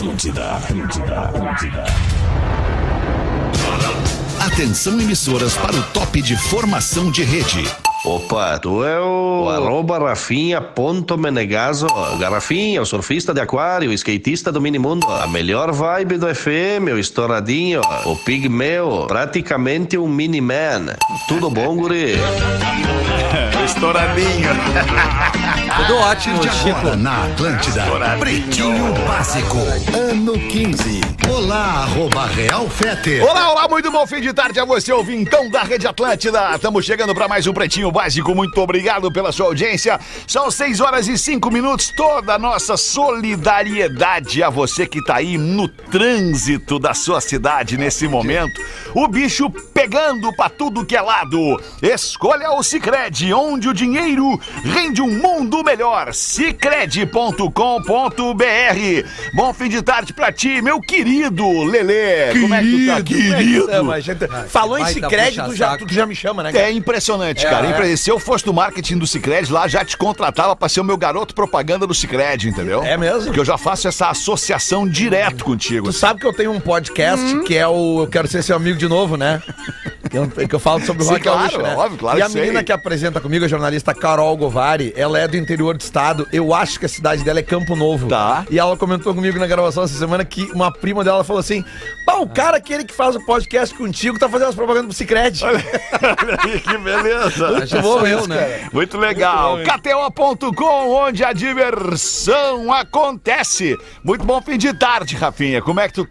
Atlântida, Atlântida, Atlântida. Atenção emissoras para o top de formação de rede. Opa, tu é o, o arroba Rafinha ponto Menegaso. Garrafinha, o surfista de aquário, o skatista do minimundo. A melhor vibe do FM, o estouradinho, o pigmeu, praticamente um mini-man. Tudo bom, guri? Estouradinho. Tudo ótimo, De Chico. agora na Atlântida, Pretinho Básico, ano 15. Olá, arroba Real Fete. Olá, olá, muito bom fim de tarde a você, ouvintão da Rede Atlântida. Estamos chegando para mais um Pretinho Básico. Muito obrigado pela sua audiência. São 6 horas e 5 minutos. Toda a nossa solidariedade a você que tá aí no trânsito da sua cidade nesse momento. O bicho pegando para tudo que é lado. Escolha o Cicred, onde o dinheiro rende um mundo melhor. Cicred.com.br. Bom fim de tarde pra ti, meu querido Lelê. Como é que tu tá, querido? Chama, gente. Falou em Cicred, tu já, tu já me chama, né? cara? É impressionante, É, cara. é. Impre- Se eu fosse do marketing do Cicred lá, já te contratava pra ser o meu garoto propaganda do Cicred, entendeu? É mesmo? Porque eu já faço essa associação direto contigo. Tu sabe que eu tenho um podcast Hum. que é o Eu Quero Ser Seu Amigo de Novo, né? Que eu, que eu falo sobre o Sim, rock claro, gaúcho, né? óbvio, claro E a que sei. menina que apresenta comigo, a jornalista Carol Govari, ela é do interior do estado. Eu acho que a cidade dela é Campo Novo. Tá. E ela comentou comigo na gravação essa semana que uma prima dela falou assim: Pá, o cara aquele que faz o podcast contigo tá fazendo as propagandas pro Cicred. Olha aí, que beleza. Já sou eu, né? Muito legal. KTO.com, onde a diversão acontece. Muito bom fim de tarde, Rafinha. Como é que tu?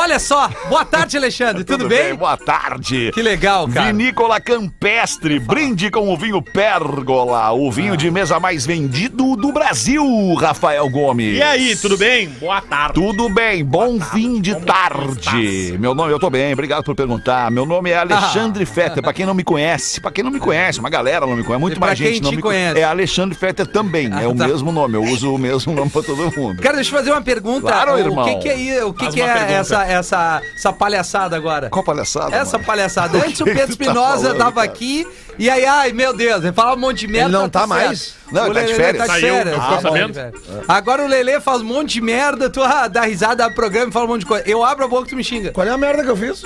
Olha só, boa tarde, Alexandre. Tudo, bem? Boa tarde. Que legal, cara. Vinícola Campestre, brinde com o vinho Pérgola, o vinho de mesa mais vendido do Brasil, Rafael Gomes. E aí, tudo bem? Boa tarde. Tudo bem, bom fim de tarde. Meu nome, eu tô bem, obrigado por perguntar. Meu nome é Alexandre Fetter, pra quem não me conhece, pra quem não me conhece, uma galera não me conhece, muito E pra mais gente não me conhece? É Alexandre Fetter também, é o tá. mesmo nome, eu uso o mesmo nome pra todo mundo. Cara, deixa eu fazer uma pergunta. Claro, o irmão. que, que é, o que, que é pergunta. essa, essa, essa palhaçada agora? Qual palhaçada? Essa mano? palhaçada. O Antes o que Pedro tá Espinosa falando, tava cara? aqui e aí, ai, meu Deus, ele falava um monte de merda. Ele não tá tudo mais? Não, ele O tá de férias. Tá de Saiu, férias. fiquei Ah, sabendo. de férias. Agora o Lelê faz um monte de merda, tu ah, dá risada, abre programa e fala um monte de coisa. Eu abro a boca e tu me xinga. Qual é a merda que eu fiz?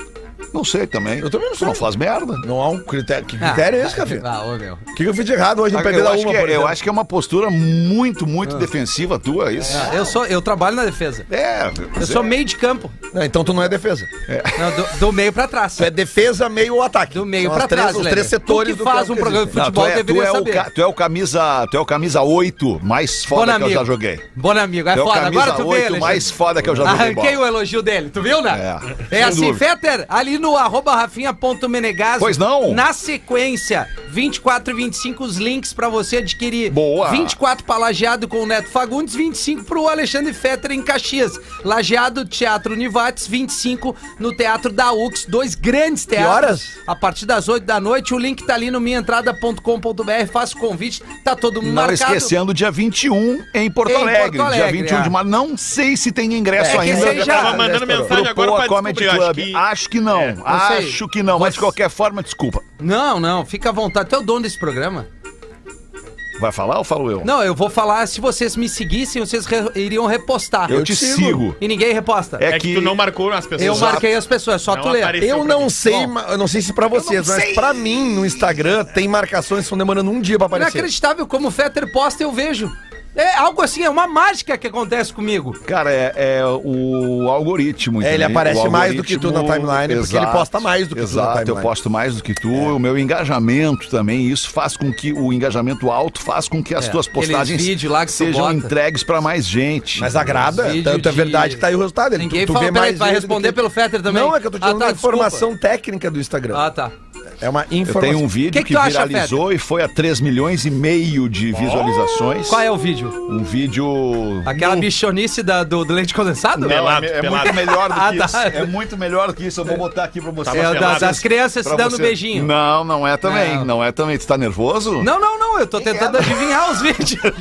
Não sei também. Eu também não sei. não faz merda. Não há um critério. Que critério é esse, Café? Ah, ô, meu. O que, eu fiz de errado hoje no Eu, PD da acho Uma, que, por é- eu exemplo? acho que é uma postura muito, muito defensiva tua, isso. Ah, Eu, sou, eu trabalho na defesa. É, Eu sou meio de campo. Não, então tu não é defesa. Não, do, do meio pra trás. Tu é defesa, meio ou ataque. Do meio São pra as três, trás, Os Lelê. três setores tu que do faz campo um que programa de existe. Não, tu futebol é, tu deveria é o, saber. ca- tu é o camisa, tu é o camisa 8 mais Bom foda que eu amigo. já joguei. Bom amigo, é Tu é o foda. camisa Agora tu vê, 8 Alexandre. mais foda que eu já joguei Arranquei bola. o elogio dele, tu viu, né? É, É, sem assim, dúvida. Fetter, ali no arroba rafinha.menegaso. Pois não. Na sequência, 24 e 25 os links pra você adquirir. Boa. 24 pra Lajeado com o Neto Fagundes, 25 pro Alexandre Fetter em Caxias. Lajeado, Teatro Univates, 25 no Teatro da UX. Dois grandes teatros. horas? A partir das 8 da noite, o link tá ali no minhaentrada.com.br. Faça o convite, tá todo mundo Não marcado. esquecendo, dia 21 em Porto Em Alegre. Porto dia Alegre, 21 é. de março. Não sei se tem ingresso É, que ainda. aí já- Tava mandando mensagem agora pra Comedy descobrir. Acho Club. que... Acho que não. É. Acho que não. Mas de qualquer forma, desculpa. Não, não, fica à vontade. Tu é o dono desse programa? Vai falar ou falo eu? Não, eu vou falar, se vocês me seguissem, vocês re- iriam repostar. Eu te sigo. E ninguém reposta. É É que tu não marcou as pessoas. eu marquei as pessoas, só Não tu ler. apareceu. Eu pra não mim. sei, ma- eu não sei se pra vocês, mas pra mim no Instagram tem marcações que estão demorando um dia pra aparecer. Inacreditável como o Fetter posta, eu vejo. É algo assim, é uma mágica que acontece comigo. Cara, é, é o algoritmo. É, ele aparece O mais do que tu na timeline, porque ele posta mais do que tu na Exato, eu timeline. posto mais do que tu. O meu engajamento também, isso faz com que o engajamento alto faz com que as É, tuas postagens vídeos lá que tu sejam bota. entregues pra mais gente. Mas agrada, tanto é de- verdade que tá aí o resultado. Ele- Ninguém tu, tu fala, vê mais tu vai responder que- pelo Fetter também? Não, é que eu tô te Ah, dando tá, uma desculpa. informação técnica do Instagram. Ah, tá. É uma Eu informação. tenho um vídeo Que que, que tu acha, viralizou e foi a 3 milhões e meio de visualizações. Qual é o vídeo? Um vídeo. Aquela bichonice da- do, do leite condensado? Não, Pelado, é, é pelado. muito melhor do que Ah, tá. isso. É muito melhor do que isso. Eu vou botar aqui pra você. É, da- das crianças se dando você. beijinho. Não, não é também. Não. Não, é também. Tu tá nervoso? Não, não, não, eu tô tentando adivinhar os vídeos.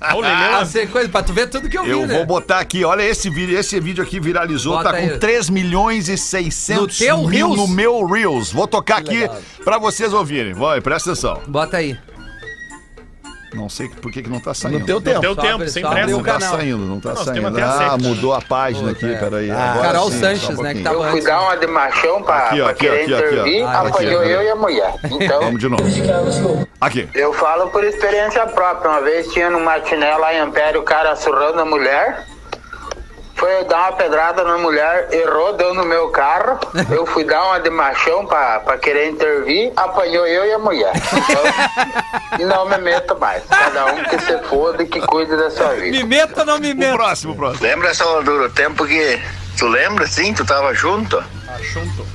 Ah, o Lelê, Ah, sei, coisa, pra tu ver tudo que eu vi, Eu né? vou botar aqui, olha esse vídeo, esse vídeo aqui viralizou, Bota tá aí. com 3 milhões e 600 No teu mil Reels? no meu Reels. Vou tocar aqui legal. pra vocês ouvirem. Vai, presta atenção. Bota aí. Não sei por que, que não tá saindo. No teu No tempo. teu tempo, sem pressa. Não tá saindo, não tá Nós saindo. Ah, mudou a página Puta, aqui, é. peraí. Ah, Agora Carol sim, Sanches, um né, que tava Eu fui dar uma de machão pra, Aqui, ó, pra aqui, querer aqui, aqui, intervir, Ah, aqui, apanhou aqui. eu e a mulher. Então, Vamos de novo. Aqui. eu falo por experiência própria. Uma vez tinha no matiné lá em Ampere o cara surrando a mulher. Foi dar uma pedrada na mulher, errou, deu no meu carro. Eu fui dar uma de machão pra, pra querer intervir, apanhou eu e a mulher. Então, não me meto mais. Cada um que se foda e que cuide da sua vida. Me meto ou não me O meto? próximo, o próximo. Lembra, Salvador, o tempo que. Tu lembra, sim? Tu tava junto? Junto.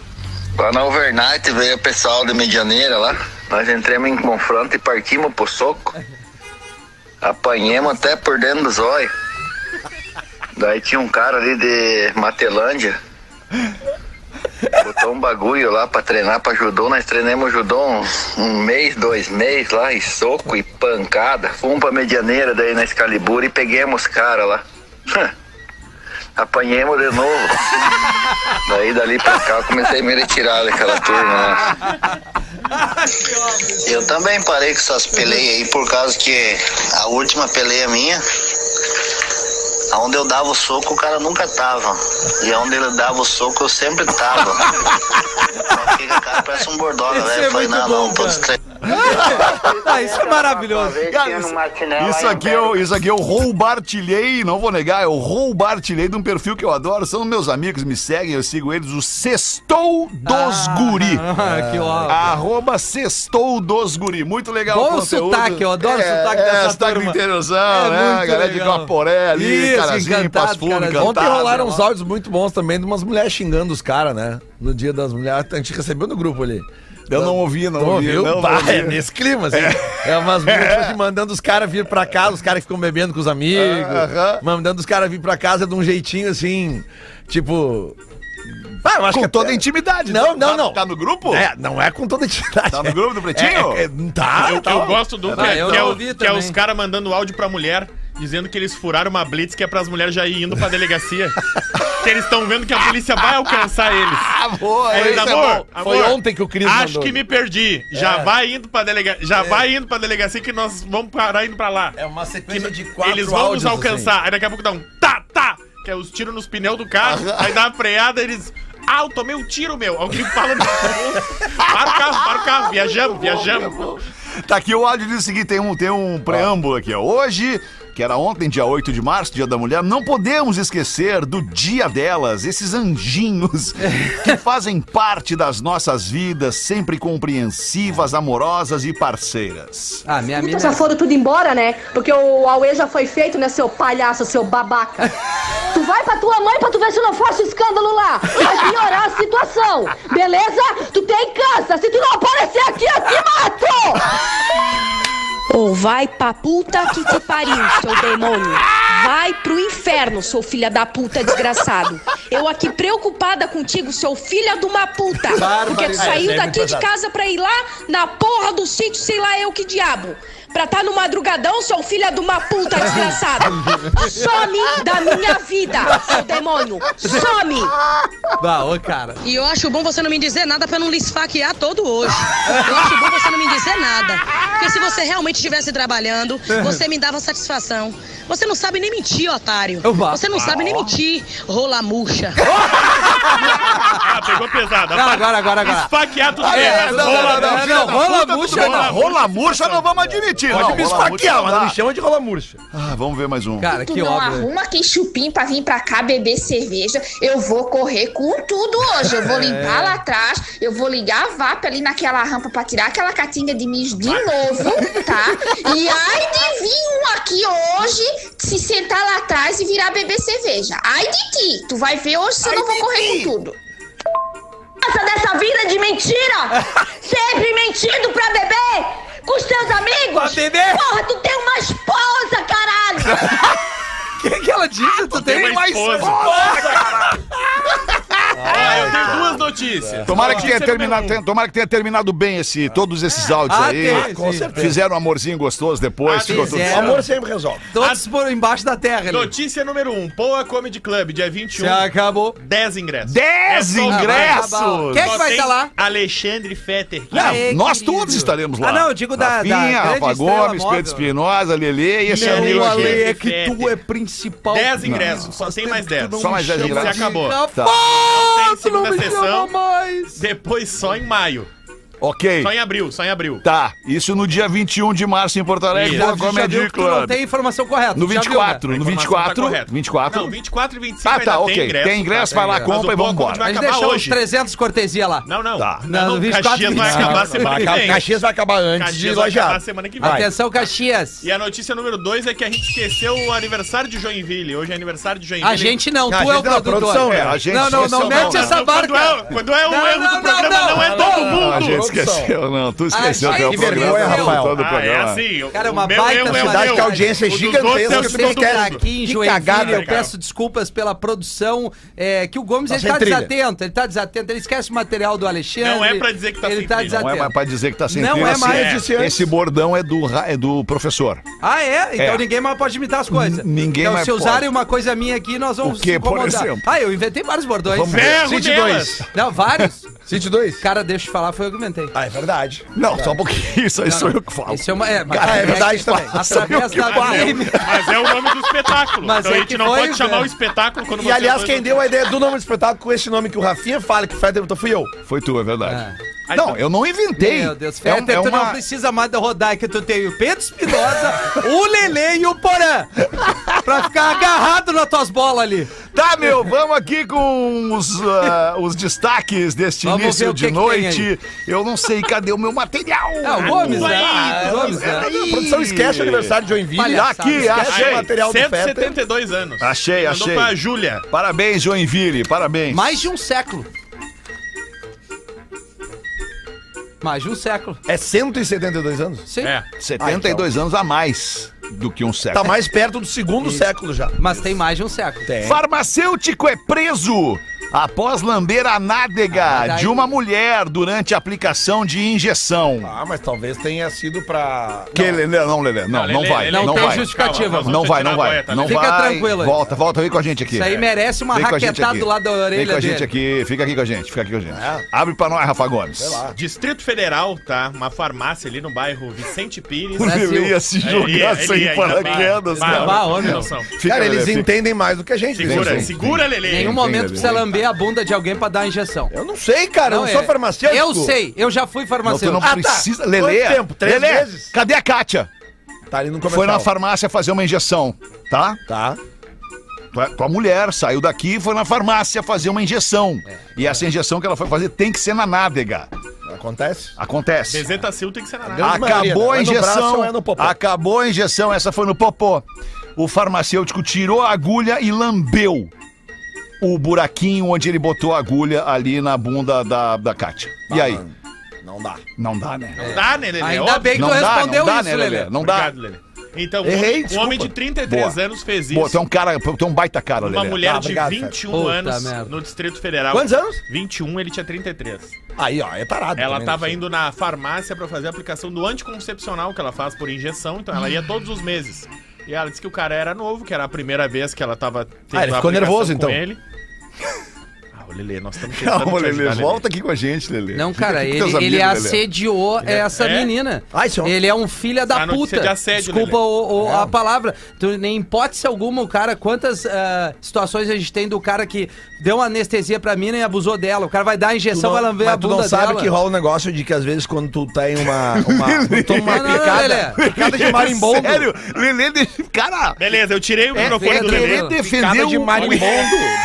Lá na overnight veio o pessoal de Medianeira lá. Nós entramos em confronto e partimos pro soco. Apanhamos até por dentro dos olhos. Daí tinha um cara ali de Matelândia. Botou um bagulho lá pra treinar pra judô. Nós treinamos judô um, um mês, dois meses lá, e soco e pancada. Fomos pra Medianeira daí na Excalibur e peguemos os caras lá. Apanhemos de novo. Daí dali pra cá eu comecei a me retirar daquela turma lá. Eu também parei com essas peleias aí por causa que a última peleia minha, onde eu dava o soco, o cara nunca tava. E onde ele dava o soco, eu sempre tava. Só fica, cara, parece um bordola, velho. é Eu falei, muito não, bom, não, todos cara. três. Ah, isso é maravilhoso. Cara, isso, lá isso aqui eu, isso aqui eu roubartilhei, não vou negar, eu roubartilhei de um perfil que eu adoro. São meus amigos, me seguem, eu sigo eles, o Sextou dos Guri. Ah, que. Arroba Sextou dos Guri. Muito legal Bom o conteúdo. sotaque, eu adoro o sotaque é, dessa sotaque turma. do interiorzão, É né? Galera de legal. Caporé ali, Isso, Carazinho, encantado, Passo Fundo, encantado. Ontem rolaram uns áudios muito bons também de umas mulheres xingando os caras, né? No dia das mulheres. A gente recebeu no grupo ali. Eu não ouvi, não, Não ouvi. ouviu? Não, Bah, não ouvi. é nesse clima, assim. É, umas mulheres assim, mandando os caras vir pra casa, os caras que ficam bebendo com os amigos. Aham. Mandando os caras vir pra casa de um jeitinho assim, tipo. Ah, eu acho Com que toda a até- intimidade. Não, né? não, Tá- não. Tá no grupo? É, não é com toda a intimidade. Tá no grupo do Pretinho? É, é, tá, Eu, tá. eu gosto do que, Ah, é- eu que é, que é os caras mandando áudio pra mulher, dizendo que eles furaram uma blitz que é pras mulheres já ir indo pra delegacia. que eles estão vendo que a polícia vai alcançar eles. Ah, boa, eles, é amor, amor, Foi ontem que o Cris Acho mandou. que me perdi. Já vai indo pra delegacia. Já vai indo pra delegacia que nós vamos parar indo pra lá. É uma sequência de Eles vão nos alcançar. Aí daqui a pouco dá um tá, tá, que é os tiros nos pneus do carro. aí dá uma freada, eles. Ah, eu tomei um tiro, meu. Alguém fala no. para o carro, para o carro. Viajamos, viajamos. Tá aqui o áudio diz o seguinte: tem um, tem um preâmbulo aqui, ó. Hoje, que era ontem, dia 8 de março, dia da mulher, não podemos esquecer do dia delas, esses anjinhos que fazem parte das nossas vidas, sempre compreensivas, amorosas e parceiras. Ah, minha mina. Já foram tudo embora, né? Porque o Aue já foi feito, né, seu palhaço, seu babaca. Tu vai pra tua mãe pra tu ver se não faço escândalo lá. Vai piorar a situação, beleza? Tu tem câncer, se tu não aparecer aqui, eu te mato! Ou vai pra puta que te pariu, seu demônio. Vai pro inferno, seu filha da puta desgraçado. Eu aqui preocupada contigo, seu filha de uma puta. Porque tu saiu daqui de casa pra ir lá na porra do sítio, sei lá eu que diabo. Pra tá no madrugadão, seu filha de uma puta desgraçado. Some da minha vida, seu demônio. Some! Ah, ô, cara. E eu acho bom você não me dizer nada pra não lhe esfaquear todo hoje. Eu acho bom você não me dizer nada. Porque se você realmente estivesse trabalhando, você me dava satisfação. Você não sabe nem mentir, otário. Você não sabe nem mentir, rola murcha. Ah, pegou pesado. Não, agora, agora, agora. Esfaquear tudo bem. É, não, rola- não, não, não, não, rola murcha, não. Rola murcha não vamos admitir, Pode não. me esfaquear, mas não me chama de rola murcha. Ah, vamos ver mais um. Cara, Tu que não obra. arruma aquele chupim pra vir pra cá beber cerveja. Eu vou correr com tudo hoje. Eu vou limpar lá atrás. Eu vou ligar a VAP ali naquela rampa pra tirar aquela catinga de mijo de novo, tá? E ai de vir um aqui hoje se sentar lá atrás e virar beber cerveja. Ai de ti. Tu vai ver hoje se eu não vou correr com tudo. Essa dessa vida de mentira! Sempre mentindo pra beber! Com os teus amigos! Pra beber? Porra, tu tem uma esposa, caralho! O que, que ela disse? Tu tem Tem uma esposa. Ah, eu tenho duas notícias. Tomara que, tenha terminado, tem- tomara que tenha terminado bem esse, todos esses ah, áudios Ah, aí. tem, com certeza. Fizeram um amorzinho gostoso depois. Ah, ficou tudo fizeram. Amor sempre resolve. Todos ah. por embaixo da terra ali. Notícia número 1. Um, Poa Comedy Club, dia 21. Já acabou. 10 ingressos. 10 É só- ingressos! Quem é que vai estar tá lá? Alexandre Fetter. Não, Aê, nós querido. todos estaremos lá. Ah, não, eu digo da- da Rafinha, grande Rafa estrela Gomes, móvel. Pedro Espinosa, Lelê e esse Não, amigo aqui. Ale, é que tu é principal. 10 ingressos, só tem mais 10. Só mais 10 ingressos. Se acabou. Tá. Não, tem segunda sessão. Depois só em maio. Ok. Só em abril, só em abril. Tá, isso no dia 21 de março em Porto Alegre, Isso. pela Já Comedy viu que tu não tem informação correta. No tu já viu, 24, né? no 24, tá 24. Não, 24 e 25 Ah, ainda tá, ok. tem ingresso. Tem ingresso, vai lá, né? Mas compra o e bom, vambora. a gente Mas vai deixou uns 300 cortesia lá. Não, não. Tá. Não, Não, 24 Caxias vai acabar semana que vem. Caxias vai acabar antes Caxias de vai acabar lojar. semana que vem. Atenção, Caxias. E a notícia número 2 é que a gente esqueceu o aniversário de Joinville. Hoje é aniversário de Joinville. A gente não, tu é o tá produtor. Né? É. não, não, não, mete essa barca. é- Quando é o erro do programa, não, é todo mundo esqueceu, não. Tu esqueceu Ai, teu que. Vergonha, tá Rafael. Todo ah, é programa. Assim, é assim, cara, uma baita cidade é que a é audiência gigantesca. Vocês aqui em cagada, eu peço desculpas pela produção, que o Gomes tá ele tá desatento, ele está desatento, ele esquece o material do Alexandre. Não é pra dizer que está. sem desatento. Não é para pra dizer que está sem Não é assim, mais. Esse bordão é do, professor. Ah, é? Então ninguém mais pode imitar as coisas. ninguém então, se usarem uma coisa minha aqui, nós vamos o que? por exemplo? Ah, eu inventei vários bordões. Ferro ver. Dois. Não, vários. Cite dois. Cara, deixa eu te falar, foi eu que inventei. Ah, é verdade. Não, verdade. só um pouquinho. Isso aí não, sou não. eu que falo. Isso é uma. É, Cara, ah, é, é verdade é também. Através da DM. Mas é o nome do espetáculo. Mas então é a gente não foi, pode chamar né? o espetáculo quando e, você. E aliás, quem tá deu a ideia do nome do espetáculo com esse nome que o Rafinha fala que faz, fui eu. Foi tu, é verdade. Ah. Não, tá. eu não inventei. Meu Deus, Fetter, é, é tu uma... não precisa mais rodar que tu tem o Pedro Espinosa, o Lele e o Porã. Pra ficar agarrado nas tuas bolas ali. Tá, meu, vamos aqui com os, uh, os destaques deste vamos início de noite. eu não sei, cadê o meu material? Ah, o Gomes, né? Ah, é Gomes. Né? A produção esquece o aniversário de Joinville. Aqui, achei. O material 172 do anos. Achei, achei. Mandou pra Júlia. Parabéns, Joinville, parabéns. Mais de um século. Mais de um século. É 172 anos? Sim. É. Ah, 72 então. anos a mais do que um século. Tá mais perto do segundo século já. Mas tem mais de um século. Tem. Farmacêutico é preso após lamber a nádega ah, daí... de uma mulher durante a aplicação de injeção. Ah, mas talvez tenha sido pra. Que não. Lelê, não, Lelê, não, não, vai. Não, não tem vai. justificativa. Calma, não vai, não vai. Não fica vai. Tá? tranquilo. Volta, volta, vem com a gente aqui. Isso aí merece uma raquetada do lado da orelha. Vem com a gente dele. aqui, fica aqui com a gente, fica aqui com a gente. É. Abre pra nós, Rafa Gomes. Distrito Federal, tá? Uma farmácia ali no bairro Vicente Pires. O Lelê ia se jogar sem paraquedas, cara. Cara, eles entendem mais do que a gente. Segura, segura, Lelê. Em nenhum momento precisa lamber a bunda de alguém pra dar a injeção. Eu não sei, cara, não, eu não sou é. farmacêutico. Eu sei, eu já fui farmacêutico. Não, tu não ah, tá. precisa. Tá. Lelê, tempo? Três Lelê, meses? Cadê a Kátia? Tá ali no comercial. Foi na farmácia fazer uma injeção, tá? Tá é, tua mulher, saiu daqui e foi na farmácia fazer uma injeção. É, e é. essa injeção que ela foi fazer tem que ser na nádega. Acontece? Acontece. Bezetacil tem que ser na nádega. Acabou né? a injeção. É acabou a injeção, essa foi no popô. O farmacêutico tirou a agulha e lambeu o buraquinho onde ele botou a agulha ali na bunda da, da Kátia. E aí? Ah, não dá. Não dá, né? Não dá, né, Lelê? Ainda é bem que não tu respondeu não dá, isso, né, Lelê? Não dá. Obrigado, Lelê. Então, Errei, um, um homem de 33 Boa. anos fez isso. Pô, tem um cara, tem um baita cara, Lelê. Uma mulher ah, de 21 Puta anos no Distrito Federal. Quantos anos? 21, ele tinha 33. Aí, ó, é parado. Ela também, tava indo na farmácia para fazer a aplicação do anticoncepcional que ela faz por injeção, então ela ia hum. todos os meses. E ela disse que o cara era novo, que era a primeira vez que ela tava tendo ah, ele ficou nervoso, então. ele. Ah, o Lelê, nós estamos ah, tentando Calma, Lelê, ajudar, volta aqui com a gente, Lelê. Não, cara, ele, ele Lelê. assediou é é, essa É? menina. Ai, senhor, Ele é um filho da Ah, puta. de assédio, Desculpa o- o- a palavra. Nem hipótese alguma, o cara, quantas ah, situações a gente tem do cara que deu uma anestesia pra mina e abusou dela. O cara vai dar a injeção, vai lamber a bunda dela. Mas tu não sabe que rola um negócio de que às vezes quando tu tá em uma... uma tu tá toma uma Não, não, não, picada, Lelê. picada de marimbondo. Sério, Lelê, cara, Beleza, eu tirei o é, microfone é do Lelê. Lelê defendeu Picada de o- marimbondo.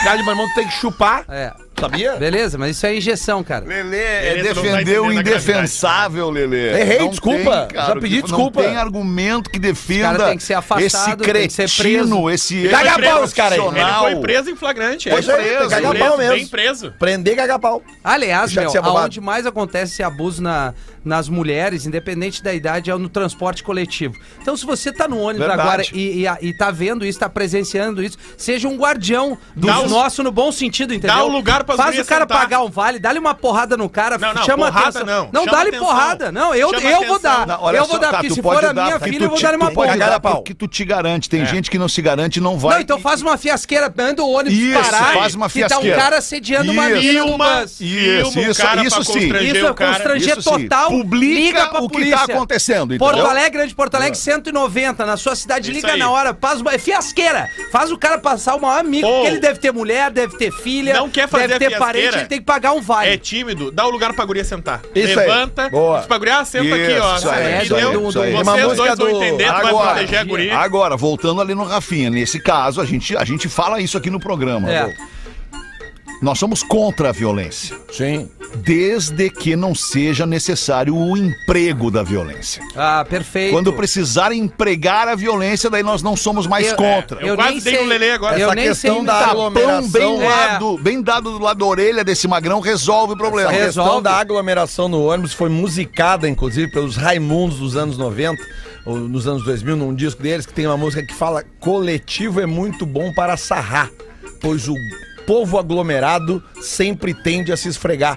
Picada de marimbondo tem que chupar. É. Sabia? Beleza, mas isso é injeção, cara. Lele é defender o indefensável, Lele. Errei, não desculpa. Tem, cara, Já pedi desculpa. Não tem argumento que defenda tem que ser afastado, esse cretino, ser preso. esse cagapau, cara. Ele foi preso em flagrante. É. Foi é. preso. Cagapau mesmo. Bem preso. Prender cagapau. Aliás, Deixa meu, é aonde mais acontece esse abuso na, nas mulheres, independente da idade, é no transporte coletivo. Então, se você tá no ônibus Verdade. agora e, e, e, tá vendo isso, tá presenciando isso, seja um guardião dos nossos no bom sentido, entendeu? Dá o lugar pras Faz o cara sentar. pagar um vale, dá-lhe uma porrada no cara, Não, não, chama porrada atenção. não. Não, dá-lhe porrada. Não, eu, Chama eu vou dar. Não, eu só, vou dar, tá, porque se for a minha filha, eu vou dar-lhe uma porrada. porque tu te garante. Tem gente que não se garante e não vai. Não, então faz uma fiasqueira, anda o ônibus Isso, parar. faz uma E tá um fiasqueira. cara sediando uma mina. Isso, o isso, sim. Isso é constranger total. Publica o que tá acontecendo? Porto Alegre, Grande Porto Alegre, 190. Na sua cidade, liga na hora. Faz uma é fiasqueira. Faz o cara passar o maior amigo, porque ele deve ter mulher, deve ter filha. Não quer fazer Deve a ter parente, ele tem que pagar um vale. É tímido, dá o lugar pra guria sentar. Isso aí. Levanta, Boa. diz pra guria, ah, senta aqui, ó. Isso aí, É, isso aí, do- isso aí. do- Uma Vocês música dois vão do- entender, tu vai Agora, proteger a guria. agora, voltando ali no Rafinha, nesse caso, a gente, a gente fala isso aqui no programa. É. Rô. Nós somos contra a violência. Sim. Desde que não seja necessário o emprego da violência. Ah, perfeito. Quando precisar empregar a violência, daí nós não somos mais Eu- contra. Eu quase nem dei sei- Lelê agora. Eu Essa nem questão sei da imitar. aglomeração- Tapão bem, É. lado, bem dado do lado da orelha desse magrão resolve o problema. A questão Resolve. da aglomeração no ônibus foi musicada, inclusive, pelos Raimundos dos anos 90, ou nos anos 2000, num disco deles, que tem uma música que fala coletivo é muito bom para sarrar, pois o povo aglomerado sempre tende a se esfregar.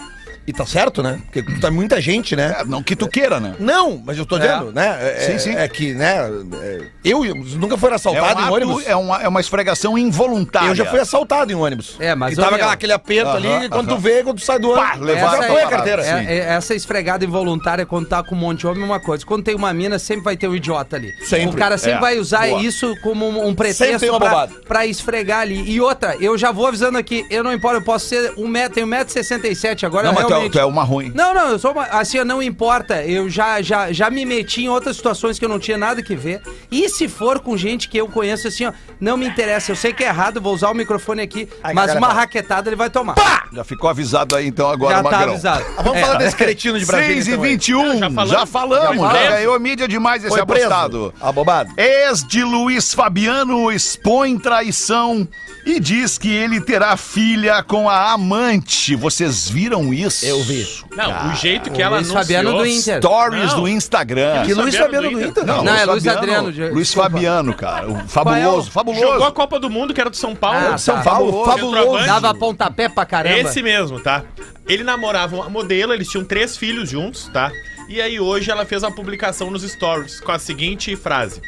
E tá certo, né? Porque tá muita gente, né? É, não que tu queira, né? Não, mas eu tô dizendo, né? É, Sim, sim. É que, né? é, Eu nunca fui É, um assaltado em ato- ônibus. é uma, é uma esfregação involuntária. Eu já fui assaltado em ônibus. É, mas, E tava aquela- aquele aperto ali, Aham, e quando tu vê, quando tu sai do Pá, ônibus, levaram já a foi a carteira. É- é- essa esfregada involuntária, quando tá com um monte de homem, é uma coisa. Quando tem uma mina, sempre vai ter um idiota ali. Sempre. O cara sempre É. vai usar Boa. isso como um, um Sempre tem pretexto uma pra, pra esfregar ali. E outra, eu já vou avisando aqui, eu não importa, eu posso ser um metro, tenho 1,67m agora, Não, mas tu é, tu é uma ruim. Não, não, eu sou uma, assim, não importa. Eu já, já, já me meti em outras situações que eu não tinha nada que ver. E se for com gente que eu conheço, assim, ó, não me interessa. Eu sei que é errado, vou usar o microfone aqui, Ai, mas uma tá. raquetada ele vai tomar. Já ficou avisado aí então agora, já tá Magrão. avisado. Ah, Vamos É. falar desse cretino de Brasília. 6 e então, aí. 21, Já já falamos. falamos, Já já, preso. ganhou mídia demais esse Foi preso. apostado. Abobado. Ex de Luiz Fabiano expõe traição e diz que ele terá filha com a amante. Vocês viram isso? Eu vi. Não, o jeito que O ela Luiz anunciou... Fabiano do Inter. Stories Não. do Instagram. Que Luiz Fabiano do Inter. Inter. Não, é Luiz Adriano, de- Luiz desculpa. Fabiano, cara. O fabuloso, fabuloso. Jogou a Copa do Mundo, que era do São Paulo. Ah, São tá. Paulo, Fabuloso. fabuloso. Dava pontapé pra caramba. Esse mesmo, tá? Ele namorava uma modelo, eles tinham três filhos juntos, tá? E aí hoje ela fez uma publicação nos stories com a seguinte frase: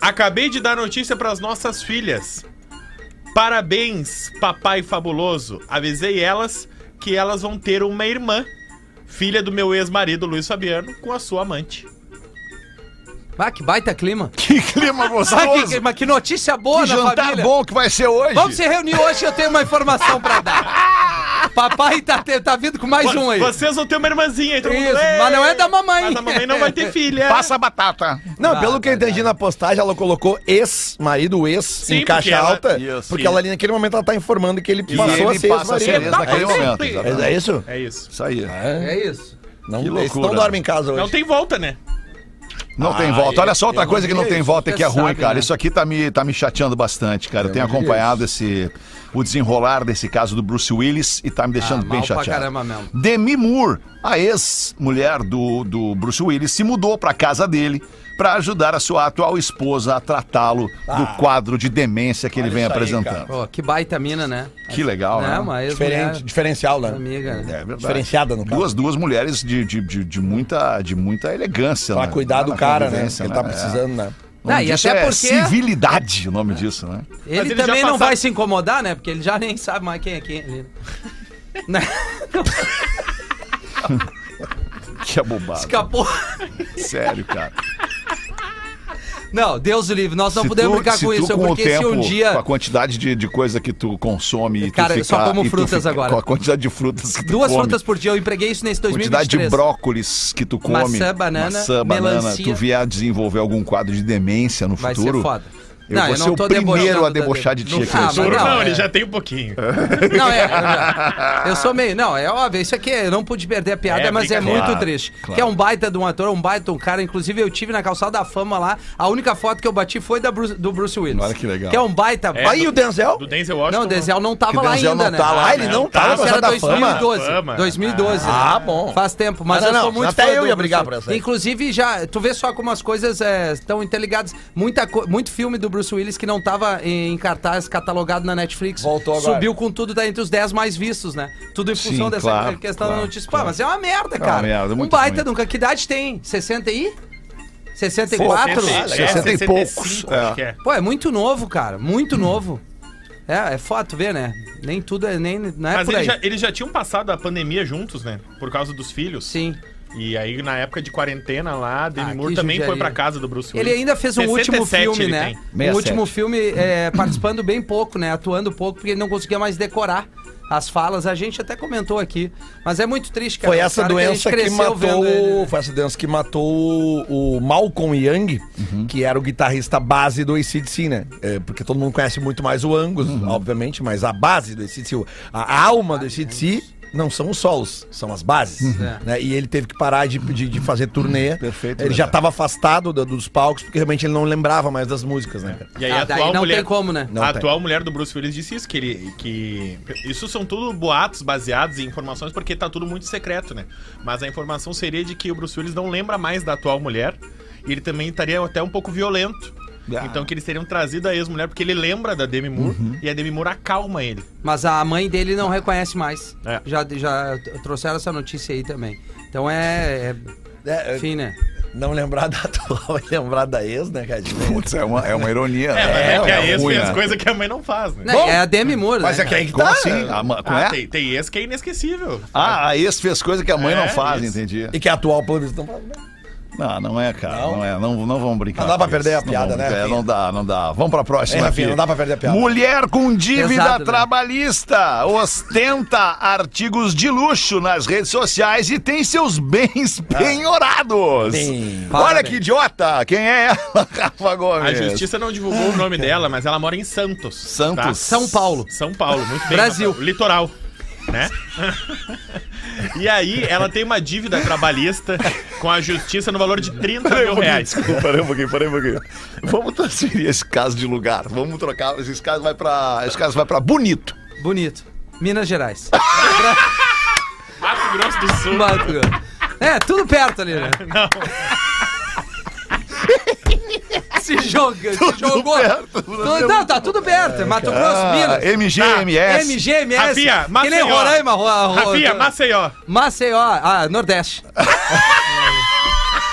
Acabei de dar notícia pras nossas filhas. Parabéns, papai fabuloso. Avisei elas que elas vão ter uma irmã, filha do meu ex-marido Luiz Fabiano, com a sua amante. Ah, que baita clima. Que clima Ah, gostoso. que, mas que notícia boa Que na jantar família. bom que vai ser hoje. Vamos se reunir hoje, eu tenho uma informação pra dar. Papai tá, te- tá vindo com mais um aí. Vocês vão ter uma irmãzinha, aí todo mundo, Isso, "Ei!" mas não é da mamãe. Mas a mamãe não vai ter filha. Passa a batata. Não, Ah, pelo que eu entendi na postagem, ela colocou ex-marido, ex, Sim, em caixa porque ela- alta, Isso. porque ela ali naquele momento ela tá informando que ele E passou a ele ser passa a ser ex-marido. ex naquele É isso? momento. É, exatamente. é isso? É isso. Isso aí. É isso. Não, Que eles loucura. não dormem em casa hoje. Não tem volta, né? Não tem Ah, volta. Olha só outra coisa não que não tem volta e que é Você ruim, sabe, cara. né? Isso aqui tá me, tá me chateando bastante, cara. Eu tenho não acompanhado esse, o desenrolar desse caso do Bruce Willis e tá me deixando Ah, bem mal pra chateado. caramba mesmo. Demi Moore, a ex-mulher do, do Bruce Willis, se mudou pra casa dele pra ajudar a sua atual esposa a tratá-lo do quadro de demência que ele vem isso aí, apresentando. Pô, que baita mina, né? Que legal, Né, né? Diferente, diferencial, né? amiga. É verdade. Diferenciada, no caso. Duas, duas mulheres de, de, de, de muita, de muita elegância. Pra né? cuidar do cara, né? Que ele tá né? precisando, né? O nome Ah, e até é porque- civilidade, o nome disso, né? Ele, ele também não vai se incomodar, né? Porque ele já nem sabe mais quem é quem. Né? Que é bobagem. Escapou. Sério, cara. Não, Deus o livre, nós não Se podemos tu- brincar com isso, com porque se um tempo, dia. Com a quantidade de, de coisa que tu consome e Cara, tu eu só como frutas fica- agora. Com a quantidade de frutas que tu Duas come, frutas por dia, eu empreguei isso nesse quantidade de 2023. brócolis que tu come, Maçã, banana, maçã, banana, melancia. tu vier a desenvolver algum quadro de demência no Vai futuro, ser foda. Eu Não, vou eu ser não o tô primeiro a debochar de ti Não, aqui. ah, Não, não, ele é. já tem um pouquinho. Não, é. Eu, já- eu sou meio. Não, é óbvio. Isso aqui eu não pude perder a piada, É, mas é brincadeira. muito Claro, triste. claro. Que é um baita de um ator, um baita de um cara. Inclusive, eu tive na calçada da fama lá. A única foto que eu bati foi da Bruce- do Bruce Willis. Olha que legal. Que é um baita. É, Aí o Denzel? Do Denzel Washington. Não, o Denzel não tava o lá Denzel ainda, não né? tá lá. Ah, ele não tá tá, na Isso era calçada da fama? 2012. Fama. 2012. né? Ah, bom. Faz tempo, mas eu não, sou não. muito Até eu do ia brigar por essa. Inclusive, já, tu vê só como as coisas é, estão interligadas. Muito filme do Bruce Bruce Willis que não tava em cartaz catalogado na Netflix. Voltou agora. Subiu com tudo, tá entre os 10 mais vistos, né? Tudo em função Sim, dessa claro, questão claro, da notícia. claro. Pô, mas é uma merda, É uma cara. merda, um muito baita ruim. nunca. Que idade tem? 60 e? 64? É, 60 e 65, poucos, é. é. Pô, é muito novo, cara. Muito novo. É, é tu vê, né? Nem tudo é. Nem, não é Mas por aí. eles já, eles já tinham passado a pandemia juntos, né? Por causa dos filhos. Sim. E aí, na época de quarentena lá, Demi Ah, Moore que também judiaria. foi pra casa do Bruce Willis. Ele ainda fez um último 67 filme, né? tem. Um 67. último filme é, participando bem pouco, né? Atuando pouco, porque ele não conseguia mais decorar as falas. A gente até comentou aqui. Mas é muito triste, cara. Foi essa cara a gente doença que, cresceu matou. ele, né? Foi essa doença que matou o, Malcolm Young, que era o guitarrista base do ACDC, né? É, porque todo mundo conhece muito mais o Angus, obviamente, mas a base do ACDC, a alma do ACDC. Não são os solos, são as bases. É. né? E ele teve que parar de, de, de fazer turnê. Perfeito, Ele já verdade. estava afastado do- dos palcos, porque realmente ele não lembrava mais das músicas, né? cara? E aí Ah, a daí atual não mulher, tem como, né? A tem. atual mulher do Bruce Willis disse isso, que ele. Que, isso são tudo boatos baseados em informações, porque tá tudo muito secreto, né? Mas a informação seria de que o Bruce Willis não lembra mais da atual mulher. E ele também estaria até um pouco violento. Ah. Então que eles teriam trazido a ex-mulher, porque ele lembra da Demi Moore Uhum. e a Demi Moore acalma ele. Mas a mãe dele não reconhece mais. É. Já, já trouxeram essa notícia aí também. Então é. é É, enfim, né? Não lembrar da atual e lembrar da ex, né, cara? Putz, é uma, é uma ironia. É, né? mas é, que a é ex ruim, fez né? coisa que a mãe não faz, né? Não, é a Demi Moore, Mas né? é que aí que tá. assim? A ma- como Ah, é? tem, tem ex que é inesquecível. Ah, a ex fez coisa que a mãe É, não faz, isso. entendi. E que a atual, pelo visto, não faz. né? Não, não é, cara. Não, Não? é. Não, não vamos brincar. Não dá pra perder isso. a piada, né, É, não dá, não dá. Vamos pra próxima. É, Rafinha, não dá pra perder a piada. Mulher com dívida Pesado, né? trabalhista ostenta artigos de luxo nas redes sociais e tem seus bens penhorados. Bem. Olha que idiota! Quem é ela, Rafa Gomes? A justiça não divulgou o nome dela, mas ela mora em Santos. Santos. tá? São Paulo. São Paulo, muito bem. Brasil. Rafael. Litoral. Né? e aí, ela tem uma dívida trabalhista com a justiça no valor de 30 Peraí um mil pouquinho, reais. desculpa, peraí um pouquinho, peraí um pouquinho. Vamos transferir esse caso de lugar. Vamos trocar. Esse caso vai pra. Esse caso vai pra Bonito. Bonito. Minas Gerais. Mato Grosso do Sul. Mato Grosso. É, tudo perto ali, né? Não. Se joga, se jogou. perto, Tudo- não, tá tudo perto. Mato Grosso, Ah, Minas. MGMS. MGMS. Rafinha, que Maceió. nem Roraima. Ro, Maceió. Maceió. Ah, Nordeste.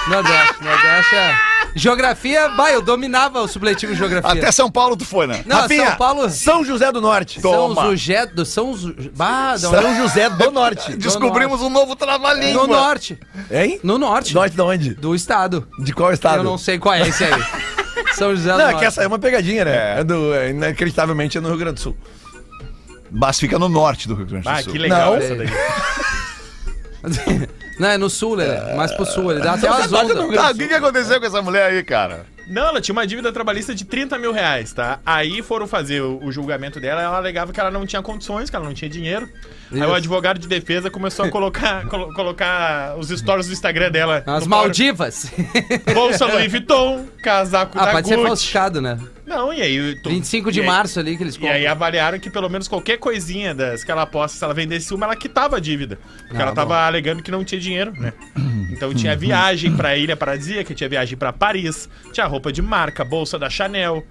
Nordeste. Nordeste é... Geografia, bah, eu dominava o supletivo de geografia. Até São Paulo tu foi, né? Não, Rafinha, São Paulo... São José do Norte. São Toma. José do... São... Ju- Bah, não, São José do Norte. Descobrimos um novo trava-língua. No norte. Hein? No norte. Norte de onde? Do estado. De qual estado? Eu não sei qual é esse aí. São José do Não, é Norte. que essa é uma pegadinha, né? É. É. do, é, inacreditavelmente é no Rio Grande do Sul. Mas fica no norte do Rio Grande do Ah, Sul. que legal Não. essa daí. Não, é no sul, né? Mais pro sul. Ele dá até umas ondas. Tá, o que, que aconteceu com essa mulher aí, cara? Não, ela tinha uma dívida trabalhista de 30 mil reais, tá? Aí foram fazer o, o julgamento dela ela alegava que ela não tinha condições, que ela não tinha dinheiro. Aí Isso. o advogado de defesa começou a colocar, colo- colocar os stories do Instagram dela. As Maldivas. Bolsa Louis Vuitton, casaco Ah, da pode ser Gucci. falsificado, né? Não, e aí... tu- 25 de aí- março ali que eles E aí avaliaram que pelo menos qualquer coisinha das que ela posta, se ela vendesse uma, ela quitava a dívida. Porque Ah, ela tava alegando que não tinha dinheiro, né? Então tinha viagem pra ilha paradisíaca, tinha viagem pra Paris, tinha roupa de marca, bolsa da Chanel.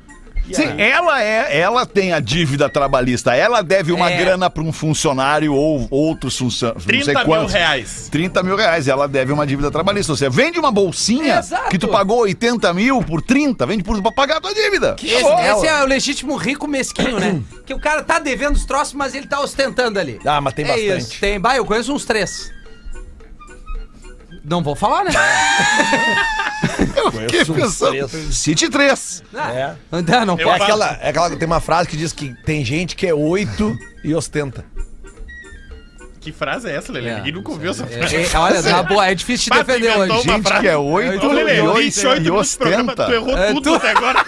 Sim, aí- ela é, ela tem a dívida trabalhista. Ela deve uma É. grana pra um funcionário ou outros funcionários. 30 mil reais. 30 mil reais. Ela deve uma dívida trabalhista. Você vende uma bolsinha Exato. que tu pagou 80 mil por 30, vende por, pra pagar a tua dívida. Esse, esse é o legítimo rico mesquinho, né? que o cara tá devendo os troços, mas ele tá ostentando ali. Ah, mas tem é bastante. isso. Tem, bah, eu conheço uns três. Não vou falar, né? Eu fiquei pensando. três. Cite 3. É. Não, não É pode. aquela, é aquela. Tem uma frase que diz que tem gente que é oito e ostenta. Que frase é essa, Lelê? É. Ninguém nunca ouviu essa É, frase. é, olha, na boa, é difícil te defender inventou hoje. uma Gente frase. que é 8 Ô, Lelê, e 8 28 e minutos de programa, ostenta. tu errou É, tudo tu- até agora.